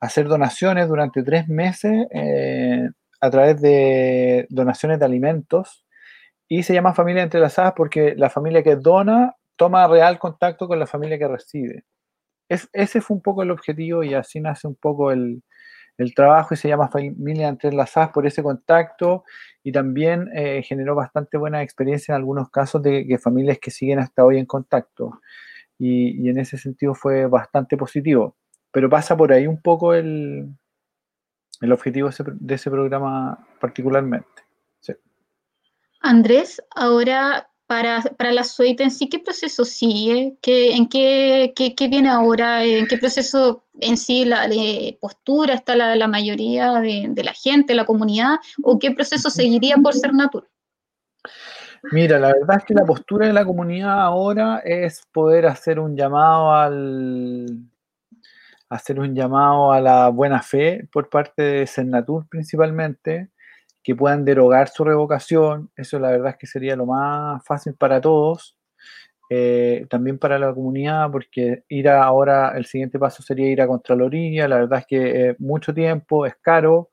hacer donaciones durante tres meses eh, a través de donaciones de alimentos. Y se llama familia entrelazadas porque la familia que dona toma real contacto con la familia que recibe. Es, ese fue un poco el objetivo y así nace un poco el, el trabajo y se llama familia entrelazadas por ese contacto. Y también eh, generó bastante buena experiencia en algunos casos de que familias que siguen hasta hoy en contacto. Y en ese sentido fue bastante positivo pero pasa por ahí un poco el, el objetivo de ese programa particularmente. Sí. Andrés, ahora para, para la SOIT en sí, ¿qué proceso sigue? ¿Qué, ¿En qué, qué, qué, viene ahora? ¿En qué proceso en sí la de postura está la, la mayoría de, de, la gente, la comunidad? ¿O qué proceso seguiría por ser natural? Mira, la verdad es que la postura de la comunidad ahora es poder hacer un llamado al, hacer un llamado a la buena fe por parte de Senatur principalmente, que puedan derogar su revocación. Eso la verdad es que sería lo más fácil para todos. Eh, también para la comunidad, porque ir a ahora, el siguiente paso sería ir a Contraloría, la verdad es que es mucho tiempo, es caro,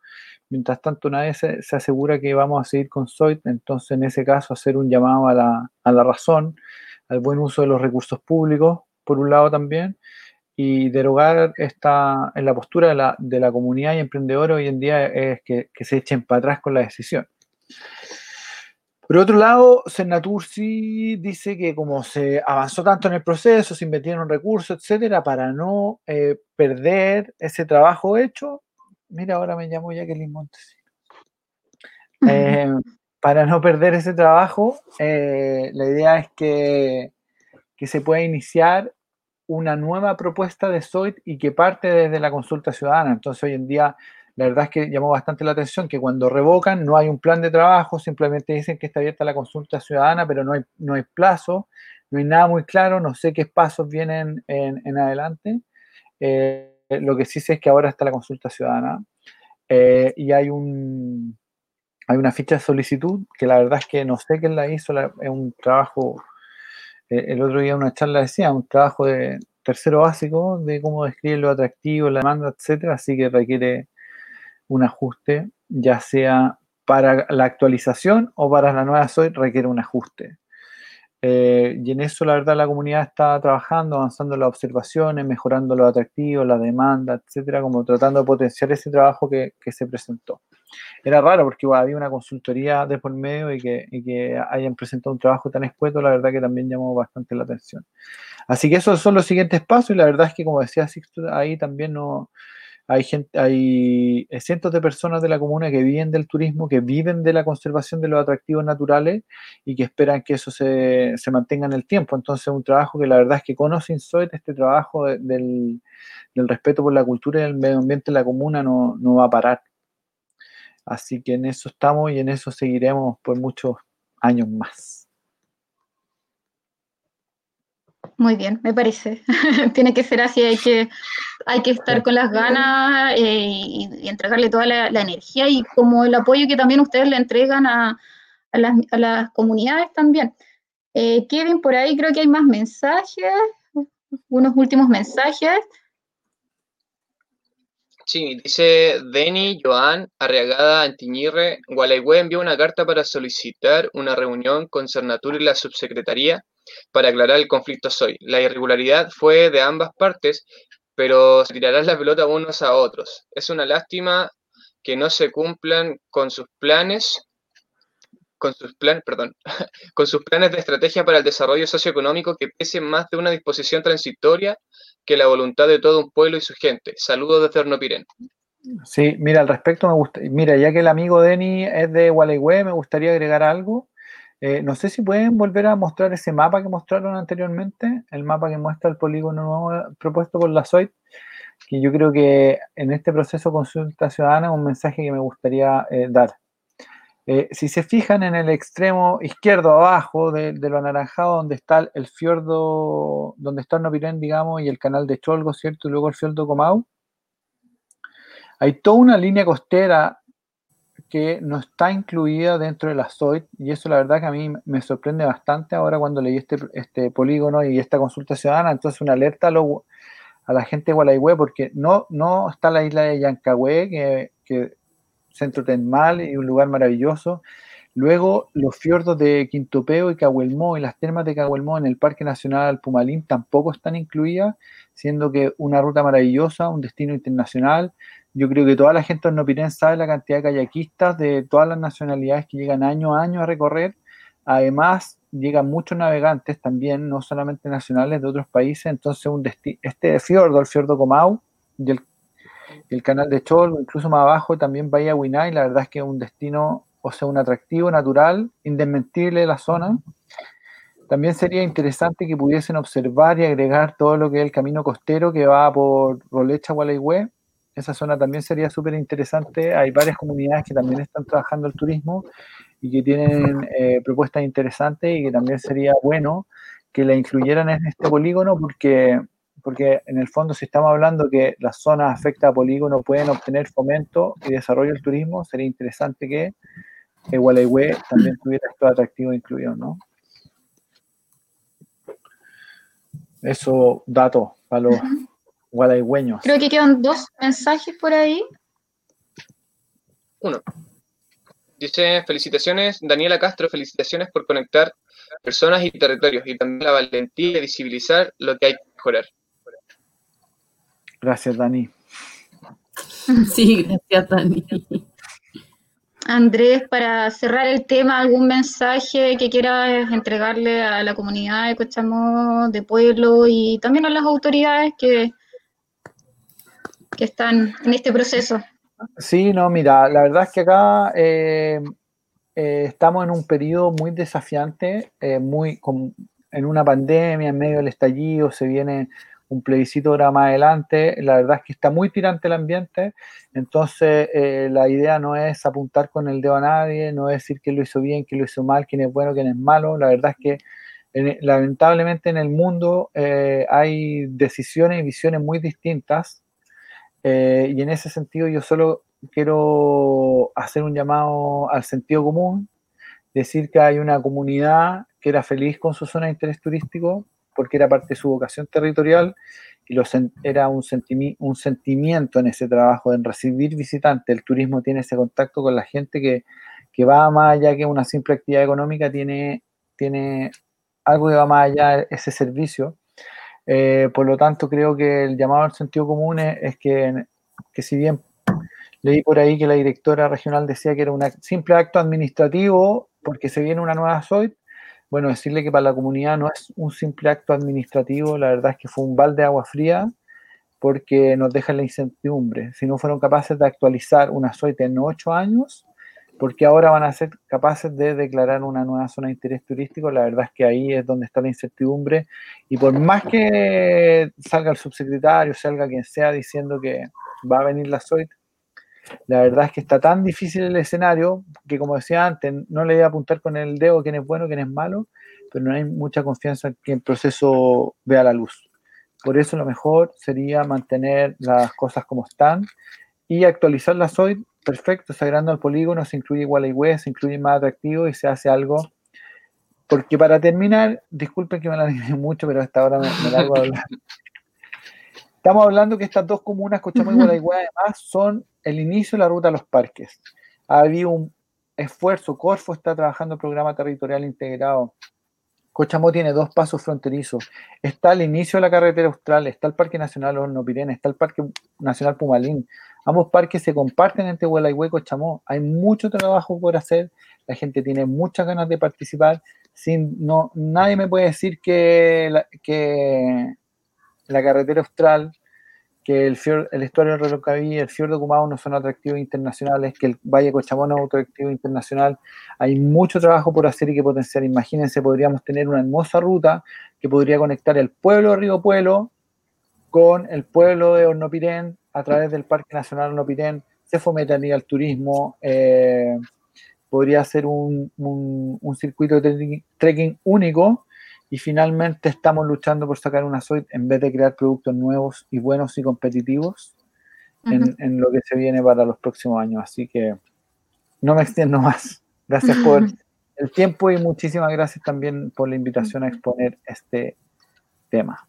mientras tanto nadie se, se, asegura que vamos a seguir con SOIT, entonces en ese caso hacer un llamado a la, a la razón, al buen uso de los recursos públicos, por un lado también, y derogar esta, en la postura de la, de la comunidad y emprendedora hoy en día es que, que, se echen para atrás con la decisión. Por otro lado, Senatur sí dice que como se avanzó tanto en el proceso, se invirtieron recursos, etcétera, para no eh, perder ese trabajo hecho, mira, ahora me llamo Jacqueline Montesino. Eh, para no perder ese trabajo, eh, la idea es que, que se pueda iniciar una nueva propuesta de SOIT y que parte desde la consulta ciudadana. Entonces hoy en día la verdad es que llamó bastante la atención que cuando revocan no hay un plan de trabajo, simplemente dicen que está abierta la consulta ciudadana, pero no hay, no hay plazo, no hay nada muy claro, no sé qué pasos vienen en, en adelante. Eh, lo que sí sé es que ahora está la consulta ciudadana eh, y hay un hay una ficha de solicitud que la verdad es que no sé quién la hizo, la, es un trabajo el otro día una charla decía, un trabajo de tercero básico de cómo describir lo atractivo, la demanda, etcétera, así que requiere un ajuste, ya sea para la actualización o para la nueva SOI requiere un ajuste. Eh, y en eso la verdad la comunidad está trabajando, avanzando las observaciones, mejorando lo atractivo, la demanda, etcétera, como tratando de potenciar ese trabajo que, que se presentó era raro porque había una consultoría de por medio y que, hayan presentado un trabajo tan escueto, la verdad que también llamó bastante la atención. Así que esos son los siguientes pasos y la verdad es que como decía Sixto, ahí también no hay gente, hay cientos de personas de la comuna que viven del turismo, que viven de la conservación de los atractivos naturales y que esperan que eso se, se mantenga en el tiempo. Entonces, un trabajo que la verdad es que conoce Insoet, este trabajo de, del, del, respeto por la cultura y el medio ambiente en la comuna no, no va a parar. Así que en eso estamos y en eso seguiremos por muchos años más. Muy bien, me parece. *laughs* Tiene que ser así, hay que, hay que estar con las ganas eh, y, entregarle toda la, energía y como el apoyo que también ustedes le entregan a, las, comunidades también. Eh, Kevin, por ahí creo que hay más mensajes, unos últimos mensajes. Sí, dice Deni Joan Arriagada Antiñirre, Gualaigüe envió una carta para solicitar una reunión con Cernatur y la subsecretaría para aclarar el conflicto soy. La irregularidad fue de ambas partes, pero se tirarán la pelota unos a otros. Es una lástima que no se cumplan con sus planes con sus planes, perdón, *laughs* con sus planes de estrategia para el desarrollo socioeconómico que pese más de una disposición transitoria que la voluntad de todo un pueblo y su gente. Saludos desde Ternopiren. Sí, mira, al respecto me gusta, mira, ya que el amigo Denny es de Gualeguay, me gustaría agregar algo. Eh, no sé si pueden volver a mostrar ese mapa que mostraron anteriormente, el mapa que muestra el polígono nuevo propuesto por la SOIT, que yo creo que en este proceso consulta ciudadana es un mensaje que me gustaría eh, dar. Eh, si se fijan en el extremo izquierdo abajo de, lo anaranjado, donde está el fiordo, donde está Nopirén, digamos, y el canal de Cholgo, ¿cierto? Y luego el fiordo Comau, hay toda una línea costera que no está incluida dentro de la SOIT, y eso la verdad que a mí me sorprende bastante ahora cuando leí este, este polígono y esta consulta ciudadana, entonces una alerta a, la gente de Gualaihue, porque no, no está la isla de Yancagüe, que centro termal y un lugar maravilloso. Luego, los fiordos de Quintopeo y Cahuelmó y las termas de Cahuelmó en el Parque Nacional Pumalín tampoco están incluidas, siendo que una ruta maravillosa, un destino internacional. Yo creo que toda la gente Nopirén sabe la cantidad de kayakistas de todas las nacionalidades que llegan año a año a recorrer. Además, llegan muchos navegantes también, no solamente nacionales de otros países. Entonces, un este fiordo, el fiordo Comau y el el canal de Chol, incluso más abajo también Bahía Huinay, la verdad es que es un destino, o sea, un atractivo natural, indesmentible de la zona. También sería interesante que pudiesen observar y agregar todo lo que es el camino costero que va por Rolecha, Gualeguay. Esa zona también sería súper interesante. Hay varias comunidades que también están trabajando el turismo y que tienen eh, propuestas interesantes y que también sería bueno que la incluyeran en este polígono porque porque en el fondo si estamos hablando que las zonas afectadas a polígono pueden obtener fomento y desarrollo del turismo, sería interesante que, que también tuviera esto atractivo incluido, ¿no? Eso, datos para los gualegueños. Creo que quedan dos mensajes por ahí. Uno. Dice, felicitaciones, Daniela Castro, felicitaciones por conectar personas y territorios y también la valentía de visibilizar lo que hay que mejorar. Gracias, Dani. *laughs* Sí, gracias, Dani. Andrés, para cerrar el tema, ¿algún mensaje que quieras entregarle a la comunidad de Cochamó, de pueblo y también a las autoridades que, que están en este proceso? Sí, no, mira, la verdad es que acá eh, eh, estamos en un periodo muy desafiante, eh, muy en una pandemia, en medio del estallido, se viene un plebiscito ahora más adelante. La verdad es que está muy tirante el ambiente, entonces eh, la idea no es apuntar con el dedo a nadie, no es decir que lo hizo bien, que lo hizo mal, quién es bueno, quién es malo. La verdad es que lamentablemente en el mundo eh, hay decisiones y visiones muy distintas eh, y en ese sentido yo solo quiero hacer un llamado al sentido común, decir que hay una comunidad que era feliz con su zona de interés turístico, porque era parte de su vocación territorial y era un, un sentimiento en ese trabajo, en recibir visitantes. El turismo tiene ese contacto con la gente que, va más allá que una simple actividad económica, tiene, tiene algo que va más allá ese servicio. Eh, por lo tanto, creo que el llamado al sentido común es, que, que si bien leí por ahí que la directora regional decía que era un simple acto administrativo porque se viene una nueva SOIT, bueno, decirle que para la comunidad no es un simple acto administrativo, la verdad es que fue un balde de agua fría porque nos deja la incertidumbre. Si no fueron capaces de actualizar una SOIT en ocho años, porque ahora van a ser capaces de declarar una nueva zona de interés turístico, la verdad es que ahí es donde está la incertidumbre. Y por más que salga el subsecretario, salga quien sea diciendo que va a venir la SOIT, la verdad es que está tan difícil el escenario que, como decía antes, no le voy a apuntar con el dedo quién es bueno, quién es malo, pero no hay mucha confianza en que el proceso vea la luz. Por eso lo mejor sería mantener las cosas como están y actualizar la SOID. Perfecto, se agranda el polígono, se incluye igual y se incluye más atractivo y se hace algo. Porque para terminar, disculpen que me la *laughs* mucho, pero hasta ahora me, me largo a hablar. *laughs* Estamos hablando que estas dos comunas, Cochamó y Gualeguay, además son el inicio de la ruta a los parques. Ha habido un esfuerzo, Corfo está trabajando el programa territorial integrado. Cochamó tiene dos pasos fronterizos. Está el inicio de la carretera austral, está el Parque Nacional Horno Pirene, está el Parque Nacional Pumalín. Ambos parques se comparten entre Gualeguay y Cochamó. Hay mucho trabajo por hacer. La gente tiene muchas ganas de participar. Sin, no, nadie me puede decir que, que la carretera austral, que el, el estuario del Reloj el fiordo Cumao no son atractivos internacionales, que el Valle Cochamón es un atractivo internacional. Hay mucho trabajo por hacer y que potenciar. Imagínense, podríamos tener una hermosa ruta que podría conectar el pueblo de Río Pueblo con el pueblo de Hornopirén a través del Parque Nacional Hornopirén. Se fomentaría el turismo. Eh, podría ser un, un circuito de trekking único y finalmente estamos luchando por sacar una SOIT en vez de crear productos nuevos y buenos y competitivos en, lo que se viene para los próximos años. Así que no me extiendo más. Gracias por el tiempo y muchísimas gracias también por la invitación a exponer este tema.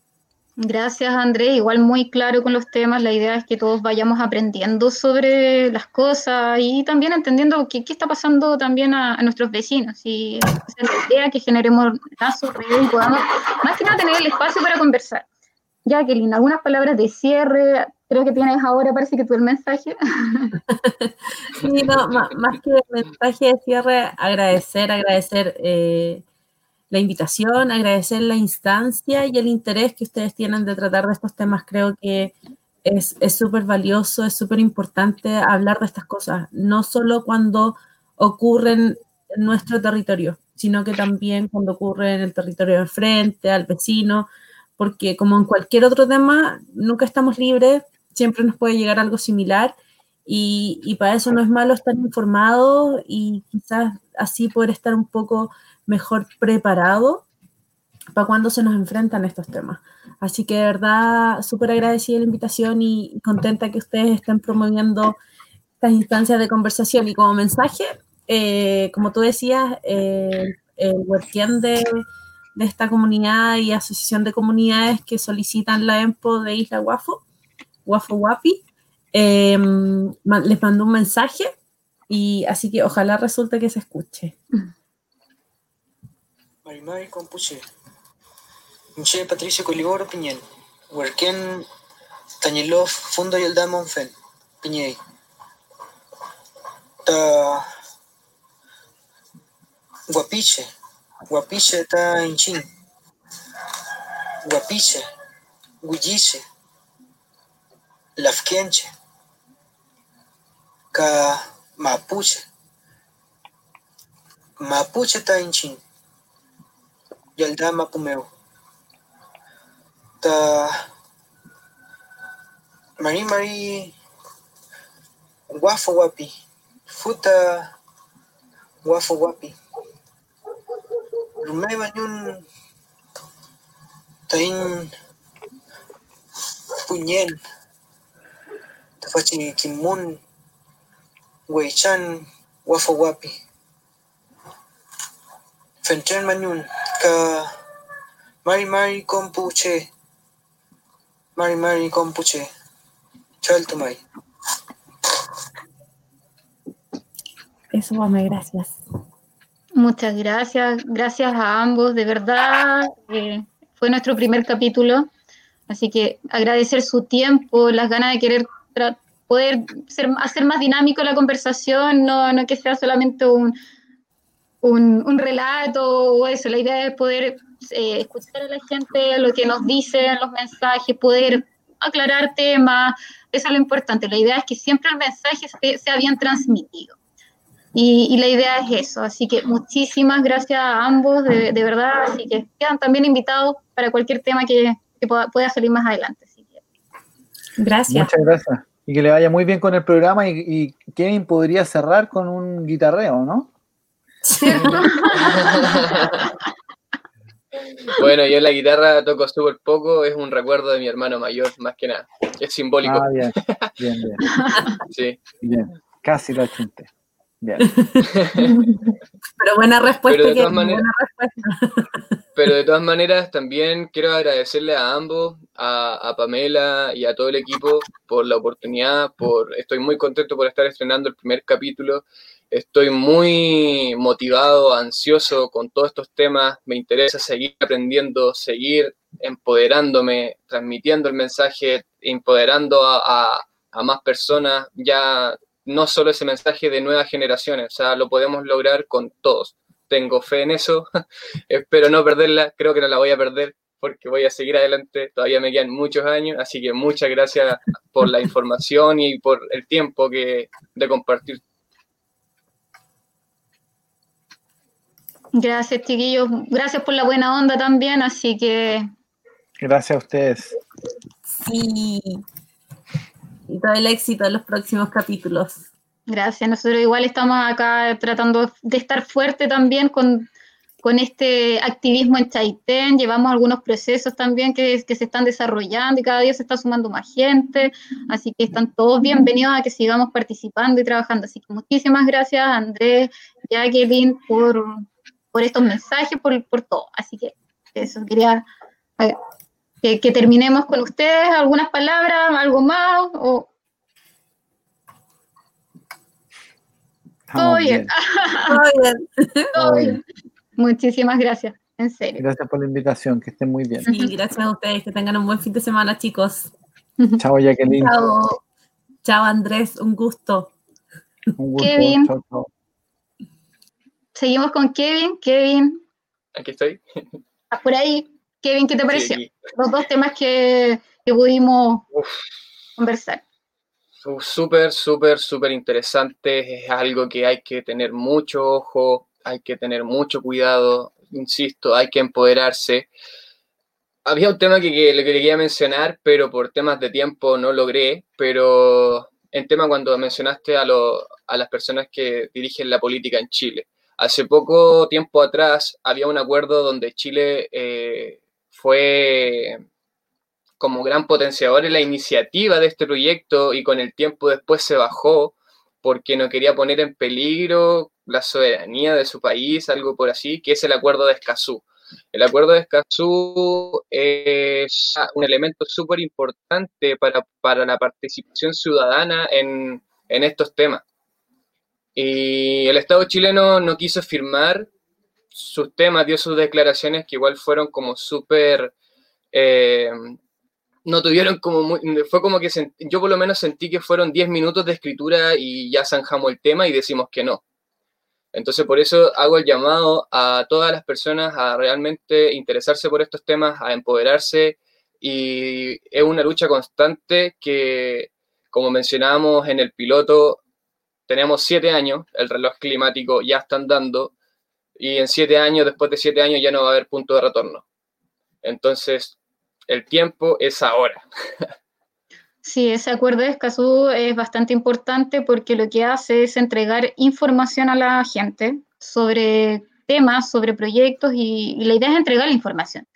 Gracias, Andrés. Igual muy claro con los temas. La idea es que todos vayamos aprendiendo sobre las cosas y también entendiendo qué, está pasando también a, nuestros vecinos. Y es la idea que generemos lazos, y podamos más que nada tener el espacio para conversar. Jacqueline, algunas palabras de cierre. Creo que tienes ahora, parece que tú el mensaje. *laughs* sí, no, más, que el mensaje de cierre, agradecer, agradecer. Eh, la invitación, agradecer la instancia y el interés que ustedes tienen de tratar de estos temas. Creo que es súper valioso, es súper importante hablar de estas cosas, no solo cuando ocurren en nuestro territorio, sino que también cuando ocurre en el territorio de frente, al vecino, porque como en cualquier otro tema, nunca estamos libres, siempre nos puede llegar algo similar y, y para eso no es malo estar informado y quizás así poder estar un poco mejor preparado para cuando se nos enfrentan estos temas. Así que de verdad, súper agradecida la invitación y contenta que ustedes estén promoviendo estas instancias de conversación. Y como mensaje, eh, como tú decías, eh, el workend de, esta comunidad y asociación de comunidades que solicitan la EMPO de Isla Guafo, Guafo Guapi, eh, les mando un mensaje y así que ojalá resulte que se escuche. *laughs* Marimari Compuche. Michelle Patricio Coliboro Piñel. Huerquén Tañelov Fundo Yaldamon Fen. Piñey. Ta Guapiche. Guapiche ta Inchin. Guapiche. Guilliche. Lafquenche. Ka Mapuche. Mapuche ta Inchin. Yaldamaco meu. Ta mari mari wafu wapi futa wafu wapi ta in tain ta tafachi kimun weichan wafu wapi Fentren manyun ka mari mari kompuche mari mari kompuche chaltumay Eso, mame, gracias. Muchas gracias, gracias a ambos, de verdad, eh, fue nuestro primer capítulo, así que agradecer su tiempo, las ganas de querer poder ser, hacer más dinámico la conversación, no, no que sea solamente un, un, relato o eso. La idea es poder eh, escuchar a la gente, lo que nos dicen, los mensajes, poder aclarar temas. Eso es lo importante. La idea es que siempre el mensaje sea bien transmitido. Y, la idea es eso. Así que muchísimas gracias a ambos, de, verdad. Así que quedan también invitados para cualquier tema que, pueda, salir más adelante. Gracias. Muchas gracias. Y que le vaya muy bien con el programa y, y Kevin podría cerrar con un guitarreo, ¿no? *laughs* Bueno, yo la guitarra toco súper poco, es un recuerdo de mi hermano mayor, más que nada. Es simbólico. Ah, bien, bien, bien. *laughs* Sí. bien. Casi lo achunté. Bien. *laughs* Pero buena respuesta. Pero de que- todas maneras- buena respuesta. Pero de todas maneras, también quiero agradecerle a ambos, a, a Pamela y a todo el equipo por la oportunidad. Por, estoy muy contento por estar estrenando el primer capítulo. Estoy muy motivado, ansioso con todos estos temas. Me interesa seguir aprendiendo, seguir empoderándome, transmitiendo el mensaje, empoderando a, más personas. Ya no solo ese mensaje de nuevas generaciones, o sea, lo podemos lograr con todos. Tengo fe en eso. *laughs* Espero no perderla, creo que no la voy a perder porque voy a seguir adelante, todavía me quedan muchos años, así que muchas gracias por la información y por el tiempo que de compartir. Gracias, chiquillos. Gracias por la buena onda también. Así que Gracias a ustedes. Sí. Y todo el éxito en los próximos capítulos. gracias. Nosotros igual estamos acá tratando de estar fuerte también con, con este activismo en Chaitén. Llevamos algunos procesos también que, que se están desarrollando y cada día se está sumando más gente. Así que están todos bienvenidos a que sigamos participando y trabajando. Así que muchísimas gracias, Andrés, Jacqueline, por, por estos mensajes, por, por todo. Así que eso quería que, que terminemos con ustedes. ¿Algunas palabras, algo más? O, todo Estamos bien. *laughs* Todo bien. Todo bien. Muchísimas gracias, en serio. Gracias por la invitación, que estén muy bien. Sí, gracias a ustedes. Que tengan un buen fin de semana, chicos. *laughs* Chao, Jacqueline. Chao. Chao, Andrés. Un gusto. Un gusto. Kevin. Chao, chao. Seguimos con Kevin. Kevin, Aquí estoy. ah, por ahí. Kevin, ¿qué te pareció? Los dos temas que, que pudimos Uf. conversar. Súper, súper, súper interesante. Es algo que hay que tener mucho ojo, hay que tener mucho cuidado. Insisto, hay que empoderarse. Había un tema que, que le quería mencionar, pero por temas de tiempo no logré. Pero en tema cuando mencionaste a, lo- a las personas que dirigen la política en Chile. Hace poco tiempo atrás había un acuerdo donde Chile eh, fue como gran potenciador en la iniciativa de este proyecto y con el tiempo después se bajó porque no quería poner en peligro la soberanía de su país, algo por así, que es el acuerdo de Escazú. El acuerdo de Escazú es un elemento súper importante para, para la participación ciudadana en, en estos temas. Y el Estado chileno no quiso firmar sus temas, dio sus declaraciones que igual fueron como súper... eh, no tuvieron como muy, fue como que sent- yo por lo menos sentí que fueron 10 minutos de escritura y ya zanjamos el tema y decimos que no. Entonces por eso hago el llamado a todas las personas a realmente interesarse por estos temas, a empoderarse y es una lucha constante que, como mencionábamos en el piloto, tenemos siete años, el reloj climático ya está andando y en siete años, después de siete años ya no va a haber punto de retorno. Entonces, el tiempo es ahora. Sí, ese acuerdo de Escazú es bastante importante porque lo que hace es entregar información a la gente sobre temas, sobre proyectos y, y la idea es entregar la información,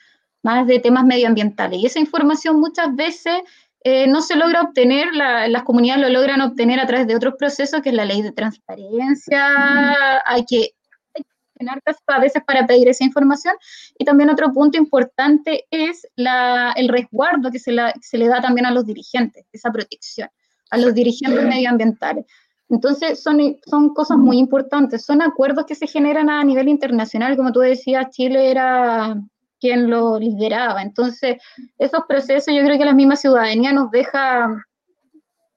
más de temas medioambientales. Y esa información muchas veces eh, no se logra obtener, la- las comunidades lo logran obtener a través de otros procesos, que es la ley de transparencia, hay que que tener a veces para pedir esa información. Y también otro punto importante es la, el resguardo que se, la- se le da también a los dirigentes, esa protección, a los dirigentes medioambientales. Entonces, son, son cosas muy importantes, son acuerdos que se generan a nivel internacional, como tú decías, Chile era quien lo lideraba. Entonces, esos procesos yo creo que la misma ciudadanía nos deja,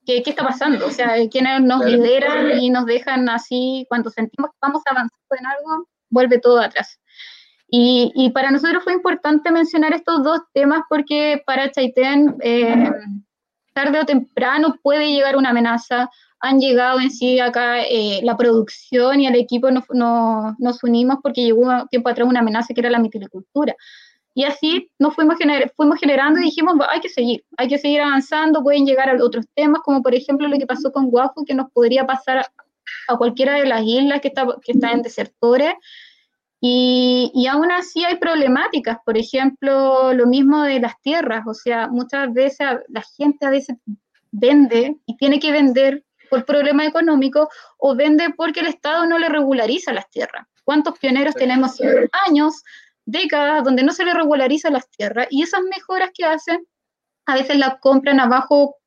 ¿qué, qué está pasando? O sea, quienes nos Claro. lideran y nos dejan así, cuando sentimos que vamos avanzando en algo, vuelve todo atrás. Y, y para nosotros fue importante mencionar estos dos temas porque para Chaitén, eh, tarde o temprano puede llegar una amenaza. Han llegado en sí acá eh, la producción y el equipo nos, nos, nos unimos porque llegó un tiempo atrás una amenaza que era la mitilicultura. Y así nos fuimos, fuimos generando y dijimos, hay que seguir, hay que seguir avanzando, pueden llegar a otros temas, como por ejemplo lo que pasó con Guafu, que nos podría pasar a, cualquiera de las islas que, está, que están en desertores. Y, y, aún así hay problemáticas, por ejemplo, lo mismo de las tierras, o sea, muchas veces la gente a veces vende y tiene que vender por problemas económicos o vende porque el Estado no le regulariza las tierras. ¿Cuántos pioneros tenemos años décadas donde no se le regulariza las tierras y esas mejoras que hacen a veces las compran a bajo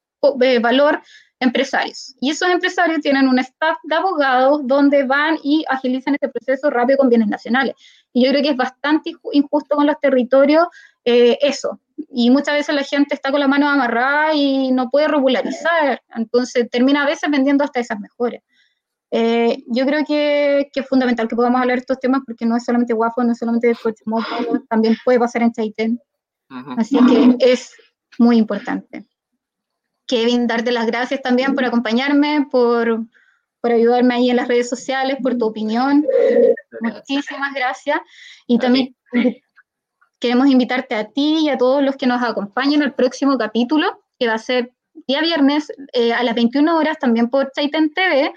eh, valor empresarios. Y esos empresarios tienen un staff de abogados donde van y agilizan este proceso rápido con bienes nacionales. Y yo creo que es bastante injusto con los territorios eh, eso. Y muchas veces la gente está con la mano amarrada y no puede regularizar. Entonces termina a veces vendiendo hasta esas mejores. Eh, yo creo que, que, es fundamental que podamos hablar de estos temas porque no es solamente Guafo, no es solamente Cochimoto, también puede pasar en Chaitén. Así que es muy importante. Kevin, darte las gracias también por acompañarme, por, por ayudarme ahí en las redes sociales, por tu opinión. Muchísimas gracias. Y también queremos invitarte a ti y a todos los que nos acompañen al próximo capítulo, que va a ser día viernes eh, a las 21 horas, también por Chaitén TV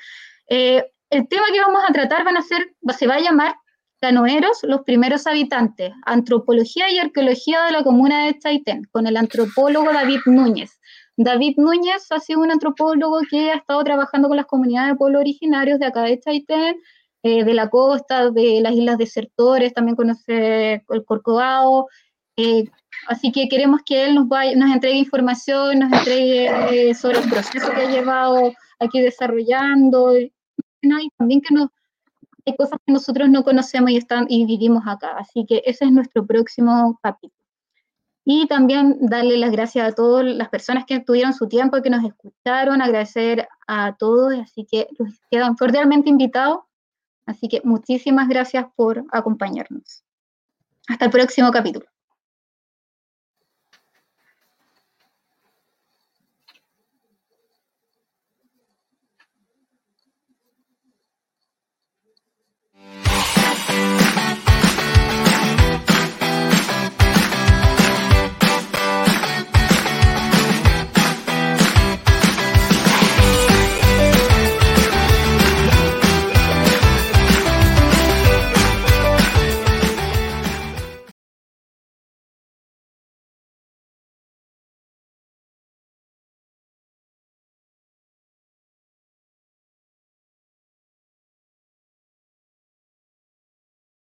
eh, el tema que vamos a tratar van a ser, se va a llamar Canoeros, los primeros habitantes, antropología y arqueología de la comuna de Chaitén, con el antropólogo David Núñez. David Núñez ha sido un antropólogo que ha estado trabajando con las comunidades de pueblos originarios de acá de Chaitén, eh, de la costa, de las islas desertores, también conoce el Corcovado. Eh, así que queremos que él nos, nos entregue información, nos entregue sobre el proceso que ha llevado aquí desarrollando, y también que no, hay cosas que nosotros no conocemos y, están, y vivimos acá. Así que ese es nuestro próximo capítulo. Y también darle las gracias a todas las personas que tuvieron su tiempo, que nos escucharon, agradecer a todos, así que los quedan cordialmente invitados. Así que muchísimas gracias por acompañarnos. Hasta el próximo capítulo.